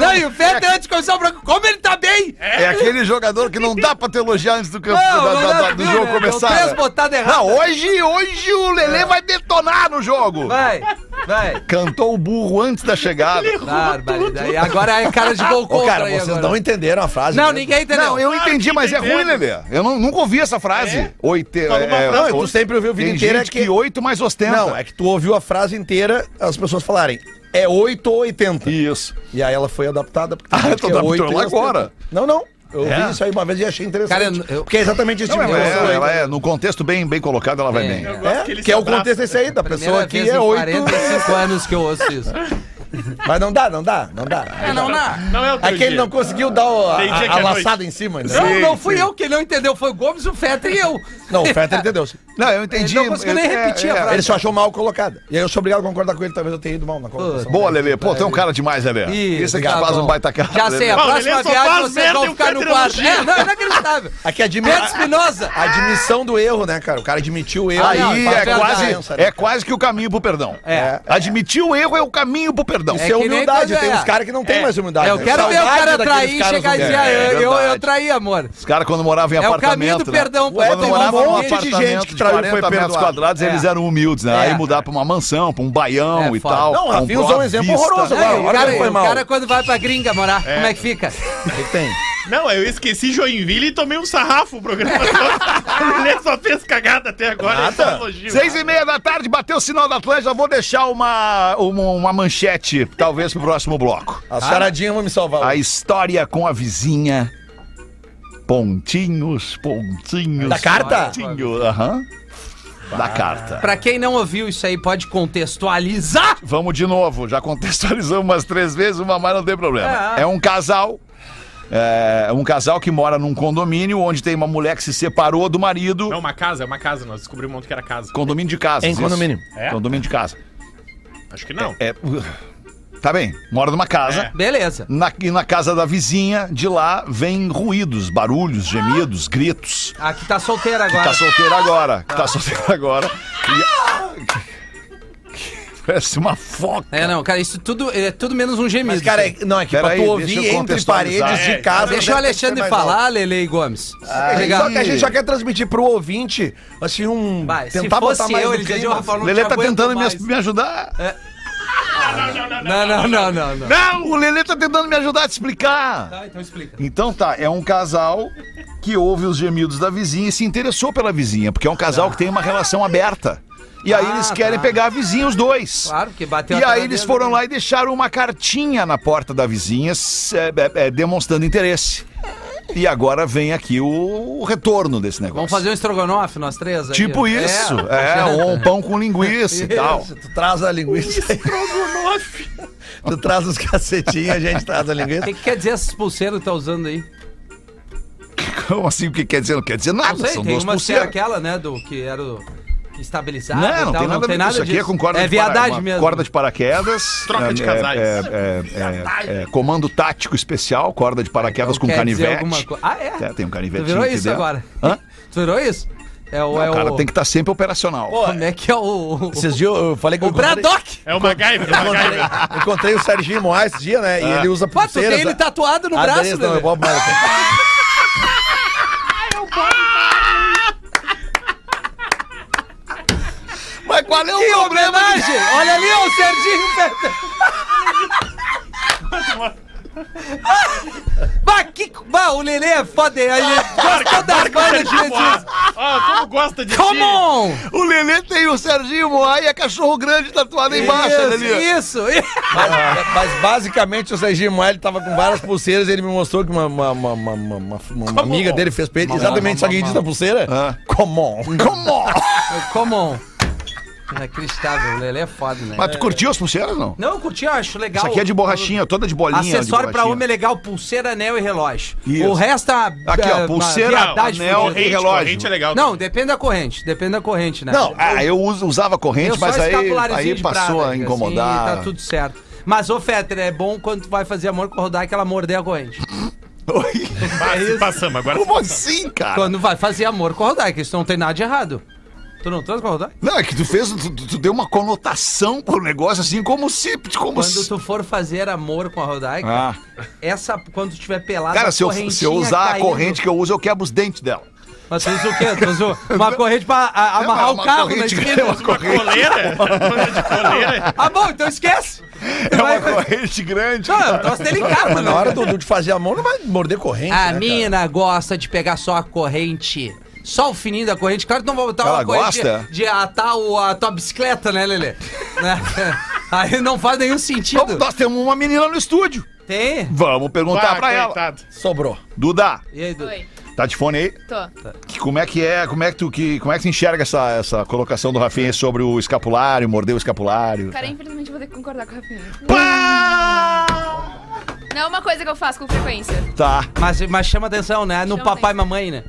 Não, e o Feta antes de começar o programa, como ele tá bem! É aquele jogador que não dá pra te elogiar antes do, campo, Não, da- não da- da- do jogo começar. Três botadas erradas. Não, hoje, hoje o Lelê vai detonar no jogo. Vai, vai. Cantou o burro antes da chegada. Barbaridade. E agora é cara de gol Ô, contra cara, aí vocês agora. não entenderam a frase. Não, né? ninguém entendeu. Não, eu entendi, mas é ruim, Lelê. Eu não- nunca ouvi essa frase. É? Oite, uma frase, tu sempre ouviu vida tem inteira gente que- que oito mais ostenta. Não, é que tu ouviu a frase inteira, as pessoas falarem é 8 ou 80. Isso. E aí ela foi adaptada. Porque tem Ah, tu que é adaptou 8 e ela 80. agora? Não, não. Eu É? vi isso aí uma vez e achei interessante. Cara, eu- Porque é exatamente esse Não, tipo de ela, é, ela é, no contexto bem, bem colocado, ela vai É. bem. É, que que é o contexto esse aí, da pessoa que é em 8. 45 anos que eu ouço isso. Mas não dá, não dá, não dá. É, não, não. Não é o teu É que ele dia. não conseguiu dar o- a, que a é laçada em cima. Né? Não, não fui eu que não entendeu, foi o Gomes, o Fetter e eu. Não, o Fetter entendeu. sim. Não, eu entendi. Ele não conseguiu nem É, repetir a é, frase. Ele só achou mal colocado. E aí eu sou obrigado a concordar com ele, talvez eu tenha ido mal na colocação. Boa, Lelê. Pô, tem um cara demais, Lelê. Isso, aqui tá faz bom. um baita cara. Já sei, a próxima Lelê só viagem faz vocês merda vão o ficar no Fetter quarto. elogia. É, não, é inacreditável. Aqui admi Pedro Espinosa. a admissão do erro, né, cara? O cara admitiu o erro. Aí não, é, faz verdade. quase, é quase que o caminho pro perdão. É. Admitir o erro é o caminho pro perdão. Isso É é, que nem humildade. quando Tem é. uns caras que não tem É. mais humildade. É, eu né? quero ver o Saudade cara daqueles trair e caras chegar e dizer, ah, É eu, eu, eu verdade. traí, amor. Os caras quando moravam em É o apartamento, caminho do né? perdão. Ué, Quando tem um moravam num monte de gente que traiu foi 40 metros quadrados, É. eles eram humildes, né? É. Aí mudar pra uma mansão, pra um baião É, e tal. Não, o Rafinha usou um exemplo vista. horroroso É, agora. o cara, foi o mal. cara quando vai pra gringa morar, como é que fica? O que tem? Não, eu esqueci Joinville e tomei um sarrafo o programa todo. O Lelê só fez cagada até agora. é elogio. Seis e meia da tarde, bateu o sinal da Atlântida. Vou deixar uma, uma, uma manchete, talvez, pro próximo bloco. As charadinhas vão me salvar. A história com a vizinha. Pontinhos, pontinhos. Da carta? Pontinho, aham. Da carta. Pra quem não ouviu isso aí, pode contextualizar. Vamos de novo, já contextualizamos umas três vezes, uma mais não tem problema. É. É um casal. É um casal que mora num condomínio onde tem uma mulher que se separou do marido. Não, uma casa, é uma casa. Nós descobrimos ontem que era casa. Condomínio de casa. Em condomínio. É? Condomínio de casa. Acho que não. É, tá bem, mora numa casa. É. Beleza. Na, e na casa da vizinha, de lá, vem ruídos, barulhos, gemidos, gritos. Aqui tá solteira Que agora. tá solteira agora. Que tá solteira agora. E- Parece uma foca. É, não, cara, isso tudo é tudo menos um gemido. Mas, cara, é- não, é que Pera pra aí, tu deixa ouvir eu entre contextualizar. paredes É, de casa. Deixa o deve Alexandre ser mais alto. falar, Lele e Gomes. Ah, Legal. Só que a gente já quer transmitir pro ouvinte, assim, um. Vai, se tentar fosse botar mais eu, no ele dizia, clima. "Ô, Rafael, não Lelê te tá aguento tentando me, mais." me ajudar. Não, não, não, não, não. Não! O Lelê tá tentando me ajudar a te explicar. Tá, então explica. Então tá, é um casal que ouve os gemidos da vizinha e se interessou pela vizinha, porque é um casal que tem uma relação aberta. E aí Ah, eles querem tá. pegar a vizinha, os dois. Claro, que bateu E a aí eles foram né? lá e deixaram uma cartinha na porta da vizinha, s- é, é, é, demonstrando interesse. E agora vem aqui o, o retorno desse negócio. Vamos fazer um estrogonofe, nós três? aí? Tipo isso, é, ou um pão com linguiça e tal. Isso, tu traz a linguiça. tu traz os cacetinhos, a gente traz a O linguiça. que, que quer dizer essas pulseiras que tá usando aí? Como assim? O que quer dizer? Não quer dizer Não nada, sei, são tem duas uma que era pulseiras. aquela, né, do que era o que estabilizava Não, não tal, tem nada, a ver. Isso aqui é com corda É de para- viadagem mesmo. Corda de paraquedas. Troca de é, casais. É, é, é, é, comando tático especial, corda de paraquedas com Quer dizer canivete. co- Ah, é? É, tem um Tu canivetinho virou isso dentro. agora? Hã? Tu virou isso? É o... Não, é o cara o... tem que estar sempre operacional. Como é que é o... Esses dias eu falei que O encontrei, Braddock! É o MacGyver, o encontrei, MacGyver. encontrei o Serginho Moraes esse dia, né? E ele usa Pô, tu pulseiras. tem ele tatuado no Ah, braço, beleza, não, Lelê. é Bob Marley. Mas qual é o Que problema? homenagem! Olha ali, ó, o Serginho. Bah, que... bah, o Lelê é foda, ele gostou das bandas de Jesus. Ó, como gosta de Come ti. on! O Lelê tem o Serginho Moá e a cachorro grande tatuado embaixo, Lelê. isso. Mas, mas basicamente o Serginho Moraes tava com várias pulseiras e ele me mostrou que uma, uma, uma, uma, uma- uma- uma amiga dele fez pra ele exatamente isso que diz na pulseira. Ah. Come on. Come on! Come on. Inacreditável, o Lelê é foda, né? Mas tu curtiu as pulseiras, não? Não, eu curti, eu acho legal. Isso aqui é de borrachinha, toda de bolinha. de Acessório pra borrachinha. homem é legal, pulseira, anel e relógio. Isso. O resto é Aqui, ó, é, pulseira, anel e relógio. corrente é legal. Não, depende da corrente, depende da corrente, né? Não, ah, eu uso- usava corrente, mas aí, aí de passou prata, a incomodar. Assim, tá tudo certo. Mas, ô Fetter, é bom quando tu vai fazer amor com o Rodai que ela morder a corrente. Oi? Passa- Passamos, agora Como assim, cara? Quando vai fazer amor com o Rodai, que isso não tem nada de errado. Tu não transa com o Rodai? Não, é que tu fez, tu, tu- deu uma conotação pro negócio assim, como se. Como Quando se... tu for fazer amor com a Rodai, Ah. essa, quando tu tiver pelado, Cara, a se eu, se eu usar a caindo- corrente que eu uso, eu quebro os dentes dela. Mas tu usa o quê? Tu usa uma corrente pra a- amarrar É o uma carro na corrente- esquina? é uma Uma corrente, coleira? Coisa de coleira? Ah, bom, então esquece. é uma corrente grande. Não, é um troço delicado, Mas na né? hora do, do de fazer amor não vai morder corrente. A né, mina gosta de pegar só a corrente. Só o fininho da corrente. Claro que não vai botar Ela uma corrente gosta? de, de atar o- a tua bicicleta, né, Lelê? Né? Aí não faz nenhum sentido. Nós temos uma menina no estúdio. Tem? Vamos perguntar Ah, pra ela. coitado. Sobrou. Duda, E aí, Du? Oi, tá de fone aí? tô. Que- Como é que é, como é que tu, que, como é que tu enxerga essa, essa colocação do Rafinha sobre o escapulário, morder o escapulário? Cara, infelizmente eu vou ter que concordar com o Rafinha. Pá! Não é uma coisa que eu faço com frequência. Tá. Mas, mas chama atenção, né? No Chama papai e mamãe, né?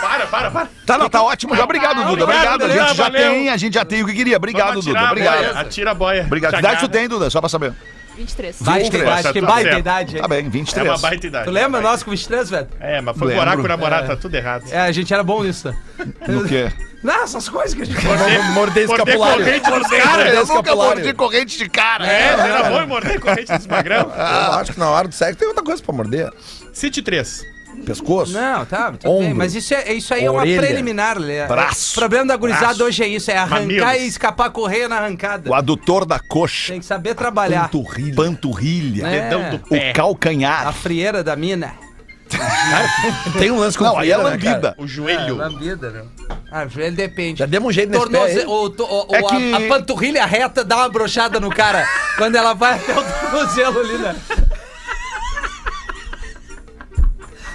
Para, para, para. Tá, não, tá ótimo já. Obrigado, Duda. Obrigado. A gente já tem, a gente já tem o que queria. Obrigado, Duda. Obrigado. Atira a boia. Obrigado. Que idade tu tem, Duda? Só pra saber. 23. Baita 23. idade, Tá que baita certo. idade. hein? Tá bem, É 23. uma baita idade. Tu lembra nós com 23, velho? É, mas foi Lembro. morar com o namorado, tá tudo errado. É, a gente era bom nisso. No quê? Não, essas coisas que a gente Morder Morder escapulário. corrente dos caras. Morder Eu nunca mordi corrente de cara. É, era bom em morder corrente dos magrão. Eu acho que na hora do sexo tem outra coisa pra morder. City 3. Pescoço. Não, tá, tudo bem. Ombro. Mas isso, é, isso aí é uma Orelha. preliminar, Lê. Braço. O problema da gurizada Braço. hoje é isso, é arrancar Mamilos. e escapar correr na arrancada. O adutor da coxa. Tem que saber trabalhar. Panturrilha. Panturrilha. É. Dedão do O pé. A calcanhar. frieira da mina. Tem um lance com Não, aí é né, lambida. O joelho. lambida, né? Ah, joelho depende. Já demos um jeito nesse pé Tornoze... o, to- o- É o- a- que- a, panturrilha reta dá uma brochada no cara quando ela vai até o tornozelo ali, né?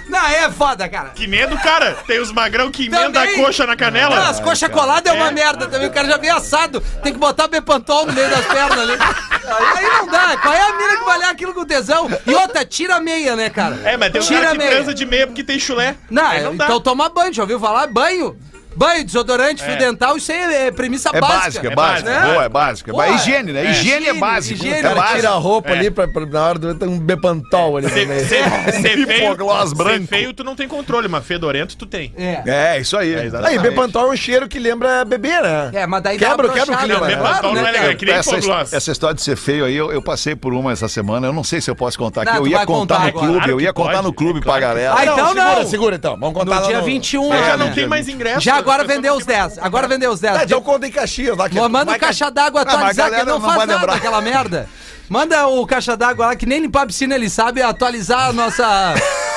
Não, é foda, cara. Que medo, cara. Tem os magrão que emenda a coxa na canela. Ah, as coxas coladas é uma merda também. O cara já veio assado. Tem que botar Bepantol no meio das pernas ali. Aí, não dá. Qual é a mina que vai olhar aquilo com tesão? E outra, tira a meia, né, cara? É, mas tem uns tira caras a que meia. transa de meia porque tem chulé. Não, Aí não dá. então toma banho. Já ouviu falar? Banho. Banho, desodorante, fio dental, isso aí é premissa É básica. básica, é É básica. básica. Boa, é básica. Pô, É higiene, né? é. Higiene é básico. higiene, É básico. tira a roupa É. ali pra, pra- na hora do tem um bepantol ali Ser, meio. ser, feio, branco. tu não tem controle, mas fedorento tu tem. É. É, isso aí. É. Aí, bepantol é um cheiro que lembra bebê, né? É, mas daí dá Quebra- quebra o clima, né? né? Bepantol não é legal, é que nem essa, hipoglós. essa história de ser feio aí, eu, eu passei por uma essa semana. Eu não sei se eu posso contar aqui. Não, eu ia contar no clube, eu ia contar no clube é pra galera. Ah, então segura, não. segura então. Vamos contar No dia no... 21, É, é, já não né? tem mais ingresso. Já agora vendeu os 10. Agora vendeu os 10. É, tem o conto em Caxias lá. Que Manda o caixa d'água Ah, a atualizar, que galera não não faz nada lembrar. aquela merda. Manda o caixa d'água lá, que nem limpar a piscina ele sabe atualizar a nossa,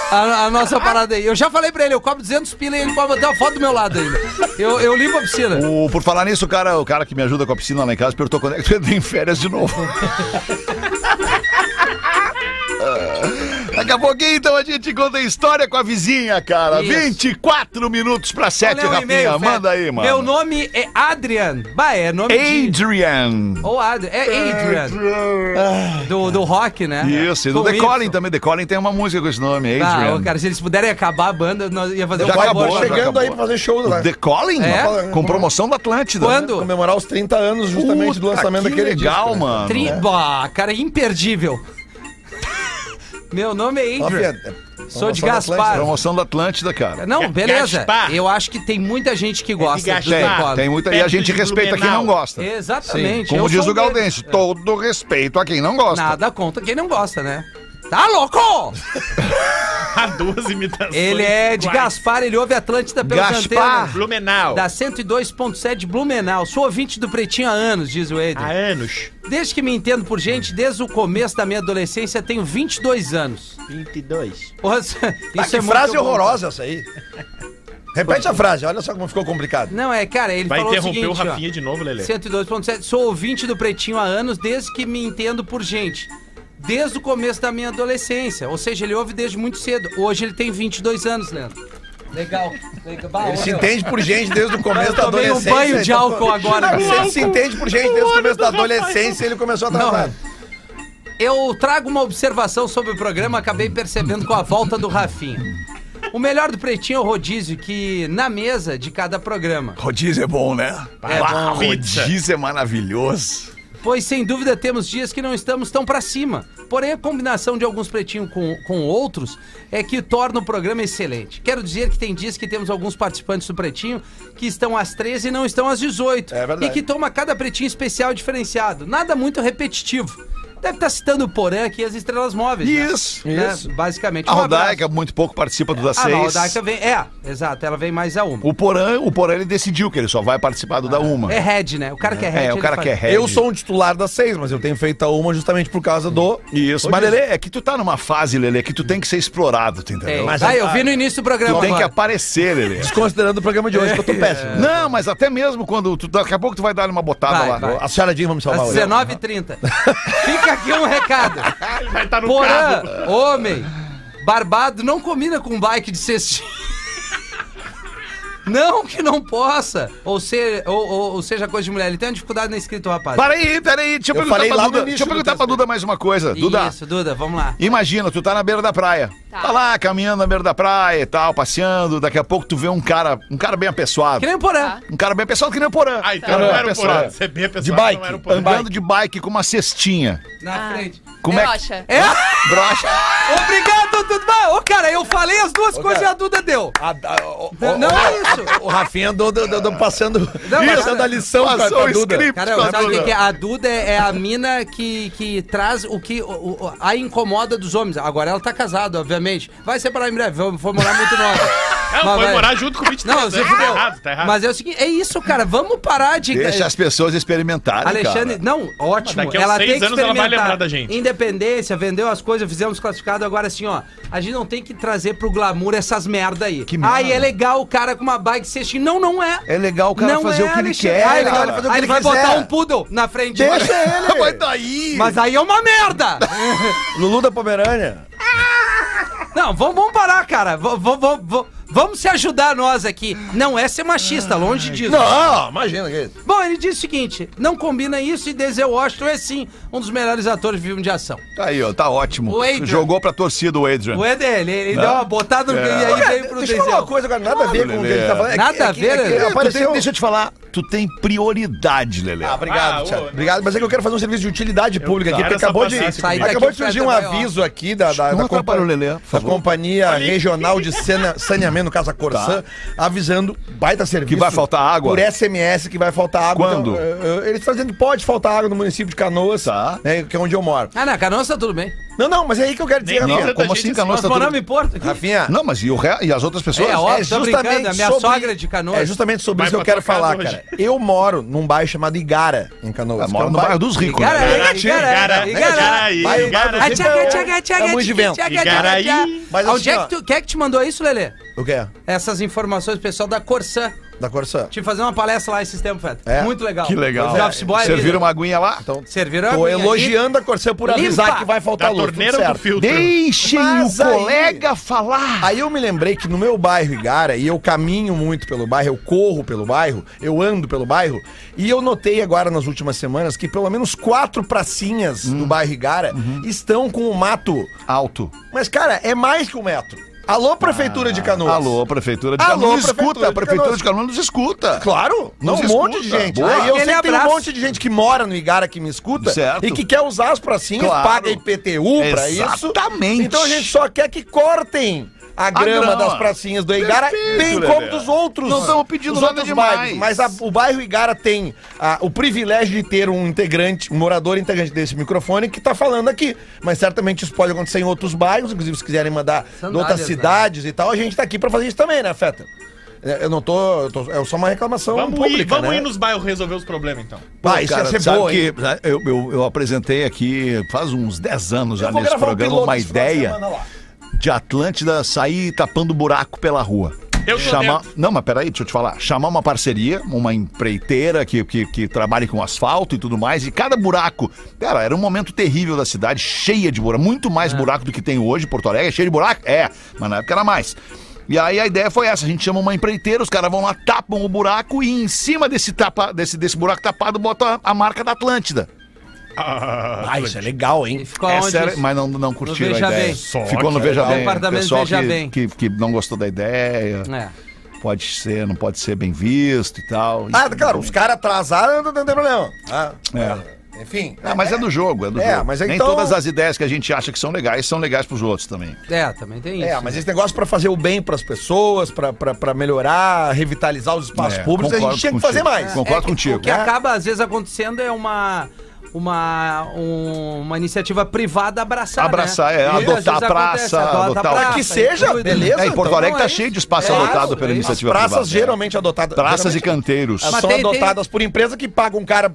a, a nossa parada aí. Eu já falei pra ele, eu cobro 200 pila e ele pode botar uma foto do meu lado ainda. Eu, eu limpo a piscina. O- por falar nisso, o cara, o cara que me ajuda com a piscina lá em casa perguntou quando é que tu entra em férias de novo. Daqui a pouquinho, então, a gente conta a história com a vizinha, cara. Isso. 24 minutos pra 7, Vou ler um Rafinha. Manda aí, mano. Meu nome é Adrian. Bah, é nome de... Adrian. Ou Adrian. É Adrian. Do, do rock, né? Isso, e do Com The Calling Y. também. The Calling tem uma música com esse nome, Ah, Adrian. ô, cara, se eles puderem acabar a banda, nós ia fazer Já um acabou, chegando aí acabou. pra fazer show lá. The Calling? É? Com promoção da Atlântida. Quando? Comemorar os 30 anos justamente do Puta, lançamento que daquele legal, disco, né? mano. Tri... Bah, cara, imperdível. Meu nome é Adrian. É Sou de Gaspar. Promoção da Atlântida, cara. Não, beleza. Gaspar. Eu acho que tem muita gente que gosta do Gaspar. Tem, tem muita. E a Perto gente de respeita quem Blumenau. não gosta. Exatamente. Como eu diz sou o um deles. Galdense, todo respeito a quem não gosta. Nada contra quem não gosta, né? Tá louco? Há duas imitações. Ele é de iguais. Gaspar, ele ouve Atlântida pelas Gaspar. Blumenau. Da 102.7 Blumenau. Sou ouvinte do Pretinho há anos, diz o Ed. Há anos. Desde que me entendo por gente, desde o começo da minha adolescência, tenho 22 anos. 22. Porra, isso Ah, é que muito frase bom. horrorosa essa aí. Repete a frase, olha só como ficou complicado. Não, é, cara, ele Vai falou o interromper seguinte, o ó. Rafinha de novo, Lelê. 102.7. Sou ouvinte do Pretinho há anos, desde que me entendo por gente. Desde o começo da minha adolescência. Ou seja, ele ouve desde muito cedo. Hoje ele tem 22 anos, Leandro. Legal. Legal. Bah, Ele se meu. entende por gente desde o começo Eu da tomei um adolescência. banho de então- álcool agora. Se ele se entende por gente desde o começo da adolescência, ele começou a Não, tratar. Eu trago uma observação sobre o programa, acabei percebendo com a volta do Rafinha. O melhor do Pretinho é o rodízio, que na mesa de cada programa. Rodízio é bom, né? É Ah, bom. rodízio é maravilhoso. Pois sem dúvida temos dias que não estamos tão pra cima. Porém, a combinação de alguns pretinhos com, com outros é que torna o programa excelente. Quero dizer que tem dias que temos alguns participantes do Pretinho que estão às 13 e não estão às 18. É verdade. E que toma cada pretinho especial diferenciado. Nada muito repetitivo. Deve estar citando o Porã aqui as estrelas móveis. né? Isso, Né? isso. Basicamente. A Um. Rodaica muito pouco participa do da Ah, não, a 6. Rodaica vem. É, exato, ela vem mais a uma. O Porã, o Porã ele decidiu que ele só vai participar do da uma. É head, né? O cara que é head. É, o cara faz- que é head. Eu sou um titular das seis, mas eu tenho feito a uma justamente por causa do. Isso, mas Lelê, é que tu tá numa fase, Lelê, que tu tem que ser explorado, tu entendeu? Mas ah, a- eu vi no início do programa. Tu tem que aparecer, Lelê. Desconsiderando o programa de hoje, que eu tô péssimo. Não, mas até mesmo quando tu, daqui a pouco tu vai dar uma botada Vai, lá. vai. A senhora Jean vai me salvar Às hoje. 19h30. Fica aqui um recado. Ele vai estar no Porã, carro. homem, barbado não combina com bike de cestinho. Não que não possa. Ou, ser, ou, ou- ou seja coisa de mulher. Ele tem uma dificuldade na escrita, o rapaz. Para aí, peraí, deixa eu, Eu perguntar falei pra lá no Duda. início Deixa eu do perguntar pra texto. Duda mais uma coisa. Duda, Isso, Duda, vamos lá. imagina, tu tá na beira da praia. Tá. Tá. lá caminhando na beira da praia e tal, passeando. Daqui a pouco tu vê um cara, um cara bem apessoado. Que nem o Porã. Tá. Um cara bem apessoado que nem o Porã. Ah, então Cara não bem era o. Porã. Você bem pessoal, De bike. não era o Porã. Andando de bike com uma cestinha. Na frente. Como é. Brocha. É? Brocha. Obrigado, Duda. Ô, cara, eu falei as duas coisas e a Duda deu. A- a- o- Não, o- não o- é isso. O Rafinha andou do, do- do- passando, Não, mas- passando a lição pra, pra Duda. script. Cara, Pra sabe o que, Duda. que é? A Duda é é a mina que, que traz o que o- o- a incomoda dos homens. Agora ela tá casada, obviamente. Vai separar em breve, foi morar muito nova. Não, Mas foi vai- morar junto com o 23 Não, você Tá fudeu. errado, tá errado. Mas é o seguinte, é isso, cara. Vamos parar de. Deixa as pessoas experimentarem, Alexandre, cara. não, ótimo. Daqui a ela seis tem que anos ela vai lembrar da gente. Independência, vendeu as coisas, fizemos classificado. Agora assim, ó, a gente não tem que trazer pro glamour essas merda aí. Que merda. Ai, é legal o cara com uma bike cestinho. Não, não é. É legal o cara não fazer é, o que ele quer, Ah, é legal cara. ele fazer o Aí que ele ele vai quiser. botar um poodle na frente. Deixa ele. Mas daí... Mas aí é uma merda. Lulu da Pomerânia. Não, vamos, vamos parar, cara. V- v- v- v- vamos se ajudar nós aqui. Não é ser machista, longe disso. Não, imagina que Bom, ele disse o seguinte: não combina isso e Denzel Washington é sim um dos melhores atores de filme de ação. Tá aí, ó, tá ótimo. O Adrian. Jogou pra torcida o Adrian. O Eder, ele, ele deu uma botada no É. e aí veio pro Deixa eu falar uma Denzel. coisa agora, nada a ver com o que ele tá falando. É que- Nada é a que- ver, é que Lelê. Tu Apareceu... tem- deixa eu te falar, tu tem prioridade, Lelê. Ah, obrigado, Ah, Thiago. Obrigado, mas é que eu quero fazer um serviço de utilidade pública aqui, quero porque essa acabou de, comigo. acabou de Sair daqui surgir um aviso aqui da, da, Não da, atrapalha o Lelê, por da favor. Companhia Regional de Sana- No caso a Corsã, avisando, baita serviço. Que vai faltar água? Por SMS que vai faltar água. Quando? Então, eh, eh, eles estão dizendo que pode faltar água no município de Canoas, Tá. né, que é onde eu moro. Ah, na Canoas tá tudo bem. Não, não, mas é aí que eu quero dizer, Rafinha. Não, como assim, Canoas Nós tá tudo... moramos em Porto aqui. Rafinha, Não, mas e, o re... e as outras pessoas? É, óbvio, tô brincando, a minha sobre- sogra é de Canoas. É justamente sobre Vai isso que eu pra quero tua casa falar, hoje. cara. Eu moro num bairro chamado Igara, em Canoas. Ah, que mora é um no bairro dos ricos. Igara, né? Igara, Igara, Igara. Vai, Igaraí. vai. Ah, tchaga, tchaga, tchaga, É muito de vento. tchaga, tchaga, Igaraí. tchaga. Mas Onde assim, é ó. que tu, quem é que te mandou isso, Lelê? O quê? Essas informações, pessoal da Corsã. Da Corsã. Tive que fazer uma palestra lá esses tempos, Feta. É? Muito legal. Que legal. Os office boy Serviram né? uma aguinha lá? Então, Serviram tô elogiando a Corsã por Limpa. avisar que vai faltar Da luz. torneira do filtro? Deixem Mas o aí- colega falar. Aí eu me lembrei que no meu bairro Igara, e eu caminho muito pelo bairro, eu corro pelo bairro, eu ando pelo bairro, e eu notei agora nas últimas semanas que pelo menos quatro pracinhas do bairro Igara estão com o mato. Alto. Mas, cara, é mais que um metro. Alô, Prefeitura de Canoas. Alô, Prefeitura de Alô, Canoas. Nos Prefeitura escuta. A Prefeitura de Canoas nos escuta. Claro, não, um monte de gente. Boa. Aí eu Aquele sei que tem um abraço. monte de gente que mora no Igara que me escuta Certo. e que quer usar as pracinhas, Claro. paga IPTU pra isso. Exatamente. Então a gente só quer que cortem a grama, grama. das pracinhas do Igara, Perfeito, bem Lelê. como dos outros. Não estamos pedindo nada outros demais. bairros. Mas a- o bairro Igara tem ah, o privilégio de ter um integrante, um morador integrante desse microfone que tá falando aqui. Mas certamente isso pode acontecer em outros bairros, inclusive se quiserem mandar de outras né? cidades e tal, a gente tá aqui pra fazer isso também, né, Feta? É, Eu não tô, eu tô. É só uma reclamação Vamos, pública. ir, vamos né? ir nos bairros resolver os problemas, então. Ah, isso Cara, ia ser sabe boa, que né, eu, eu, eu apresentei aqui faz uns 10 anos já nesse programa uma ideia. De Atlântida sair tapando buraco pela rua. Eu Chamar... Não, mas peraí, deixa eu te falar. Chamar uma parceria, uma empreiteira que, que, que trabalhe com asfalto e tudo mais, e cada buraco. Cara, era um momento terrível da cidade, cheia de buraco, muito mais buraco do que tem hoje, Porto Alegre, é cheio de buraco? É, mas na época era mais. E aí a ideia foi essa: a gente chama uma empreiteira, os caras vão lá, tapam o buraco e em cima desse, tapa, desse, desse buraco tapado bota a marca da Atlântida. Ah, isso é legal, hein? Ficou É onde? isso? mas não, não curtiram a Veja ideia. Bem. Só Ficou no que Veja legal. Bem. Apartamento Pessoal Veja que, Bem. Que, que não gostou da ideia. É. Pode ser, não pode ser bem visto e tal. Ah, claro, os caras atrasaram, não tem problema. Ah, É. Enfim. Ah, mas é do jogo, é do É, jogo. mas Nem então- todas as ideias que a gente acha que são legais são legais pros outros também. É, também tem isso. É, mas esse negócio pra fazer o bem pras pessoas, pra, pra, pra melhorar, revitalizar os espaços É, públicos, a gente tinha que contigo. fazer mais. Concordo É contigo. O que É. acaba, às vezes, acontecendo é uma. Uma, um- uma iniciativa privada abraçar. Abraçar, né? é, E adotar a acontece, praça, adota a adotar o- praça, Que e seja, cuida. beleza. É, em Porto então Alegre não tá é cheio de isso. espaço É adotado isso, pela é isso. iniciativa As praças privada. geralmente adotadas. Praças e geralmente- canteiros. Elas Mas são tem- tem- adotadas por empresa que paga um cara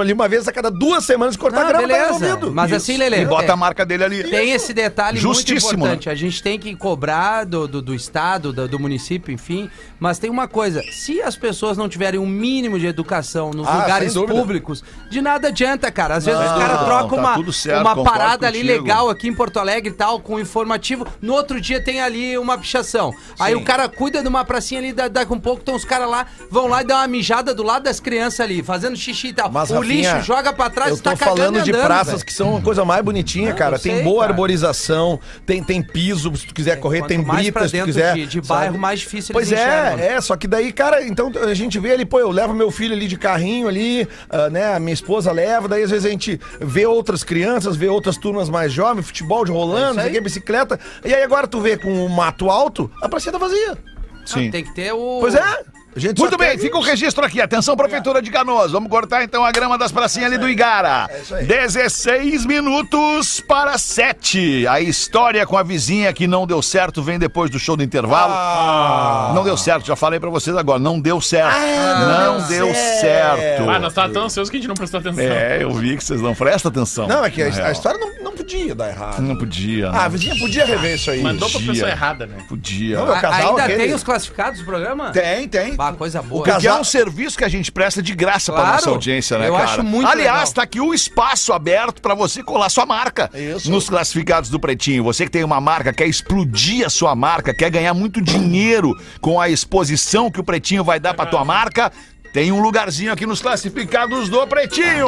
ali uma vez a cada duas semanas cortar Não, grama tá beleza. resolvido. Mas Isso. assim, Lelê. E bota é, a marca dele ali. Tem esse detalhe Justíssimo, muito importante. A gente tem que cobrar do, do, do Estado, do, do município, enfim. Mas tem uma coisa: se as pessoas não tiverem um mínimo de educação nos Ah, lugares públicos, de nada adianta, cara. Às vezes Não, os caras trocam tá uma, certo, uma parada ali contigo. legal aqui em Porto Alegre e tal, com informativo. No outro dia tem ali uma pichação. Aí o cara cuida de uma pracinha ali, da- daqui um pouco estão os caras lá, vão lá e dão uma mijada do lado das crianças ali, fazendo xixi e tal. Mas, o Rafinha, lixo joga pra trás e tá tô cagando falando de andando, praças velho. que são a coisa mais bonitinha, Não, cara. eu Tem sei, boa cara. arborização, tem, tem piso, se tu quiser correr, Quanto tem mais brita, pra se tu quiser. de- de bairro, mais difícil Pois eles enxergam. é, é, só que daí, cara, então a gente vê ali, pô, eu levo meu filho ali de carrinho ali, ah, né, a minha esposa leva, daí às vezes a gente vê outras crianças, vê outras turmas mais jovens, futebol de rolando, É bicicleta, e aí agora tu vê com o mato alto, a pracinha tá vazia. Sim. Tem que ter o. Pois é. A gente Muito bem, fica o registro aqui. Atenção, Prefeitura de Canoas. Vamos cortar então a grama das pracinhas ali do Igara. É isso aí. 16 minutos para 7. A história com a vizinha que não deu certo vem depois do show do intervalo. Ah. Não deu certo, já falei pra vocês agora. Não deu certo. Ah, não, não deu deu certo. certo. Ah, nós tava tão ansiosos que a gente não prestou atenção. É, eu vi que vocês não prestam atenção. Não, é que a, a história não podia dar errado. Não podia. Ah, a vizinha podia rever isso aí. Mandou pra pessoa errada, né? Podia. Não, A- casal ainda aquele- tem os classificados do programa? Tem, tem. Bah, coisa boa. É casal- um serviço que a gente presta de graça pra Claro. nossa audiência, né, Eu cara? acho muito Aliás, legal. tá aqui o espaço aberto pra você colar sua marca Isso. nos classificados do Pretinho. Você que tem uma marca, quer explodir a sua marca, quer ganhar muito dinheiro com a exposição que o Pretinho vai dar pra tua marca, tem um lugarzinho aqui nos classificados do Pretinho.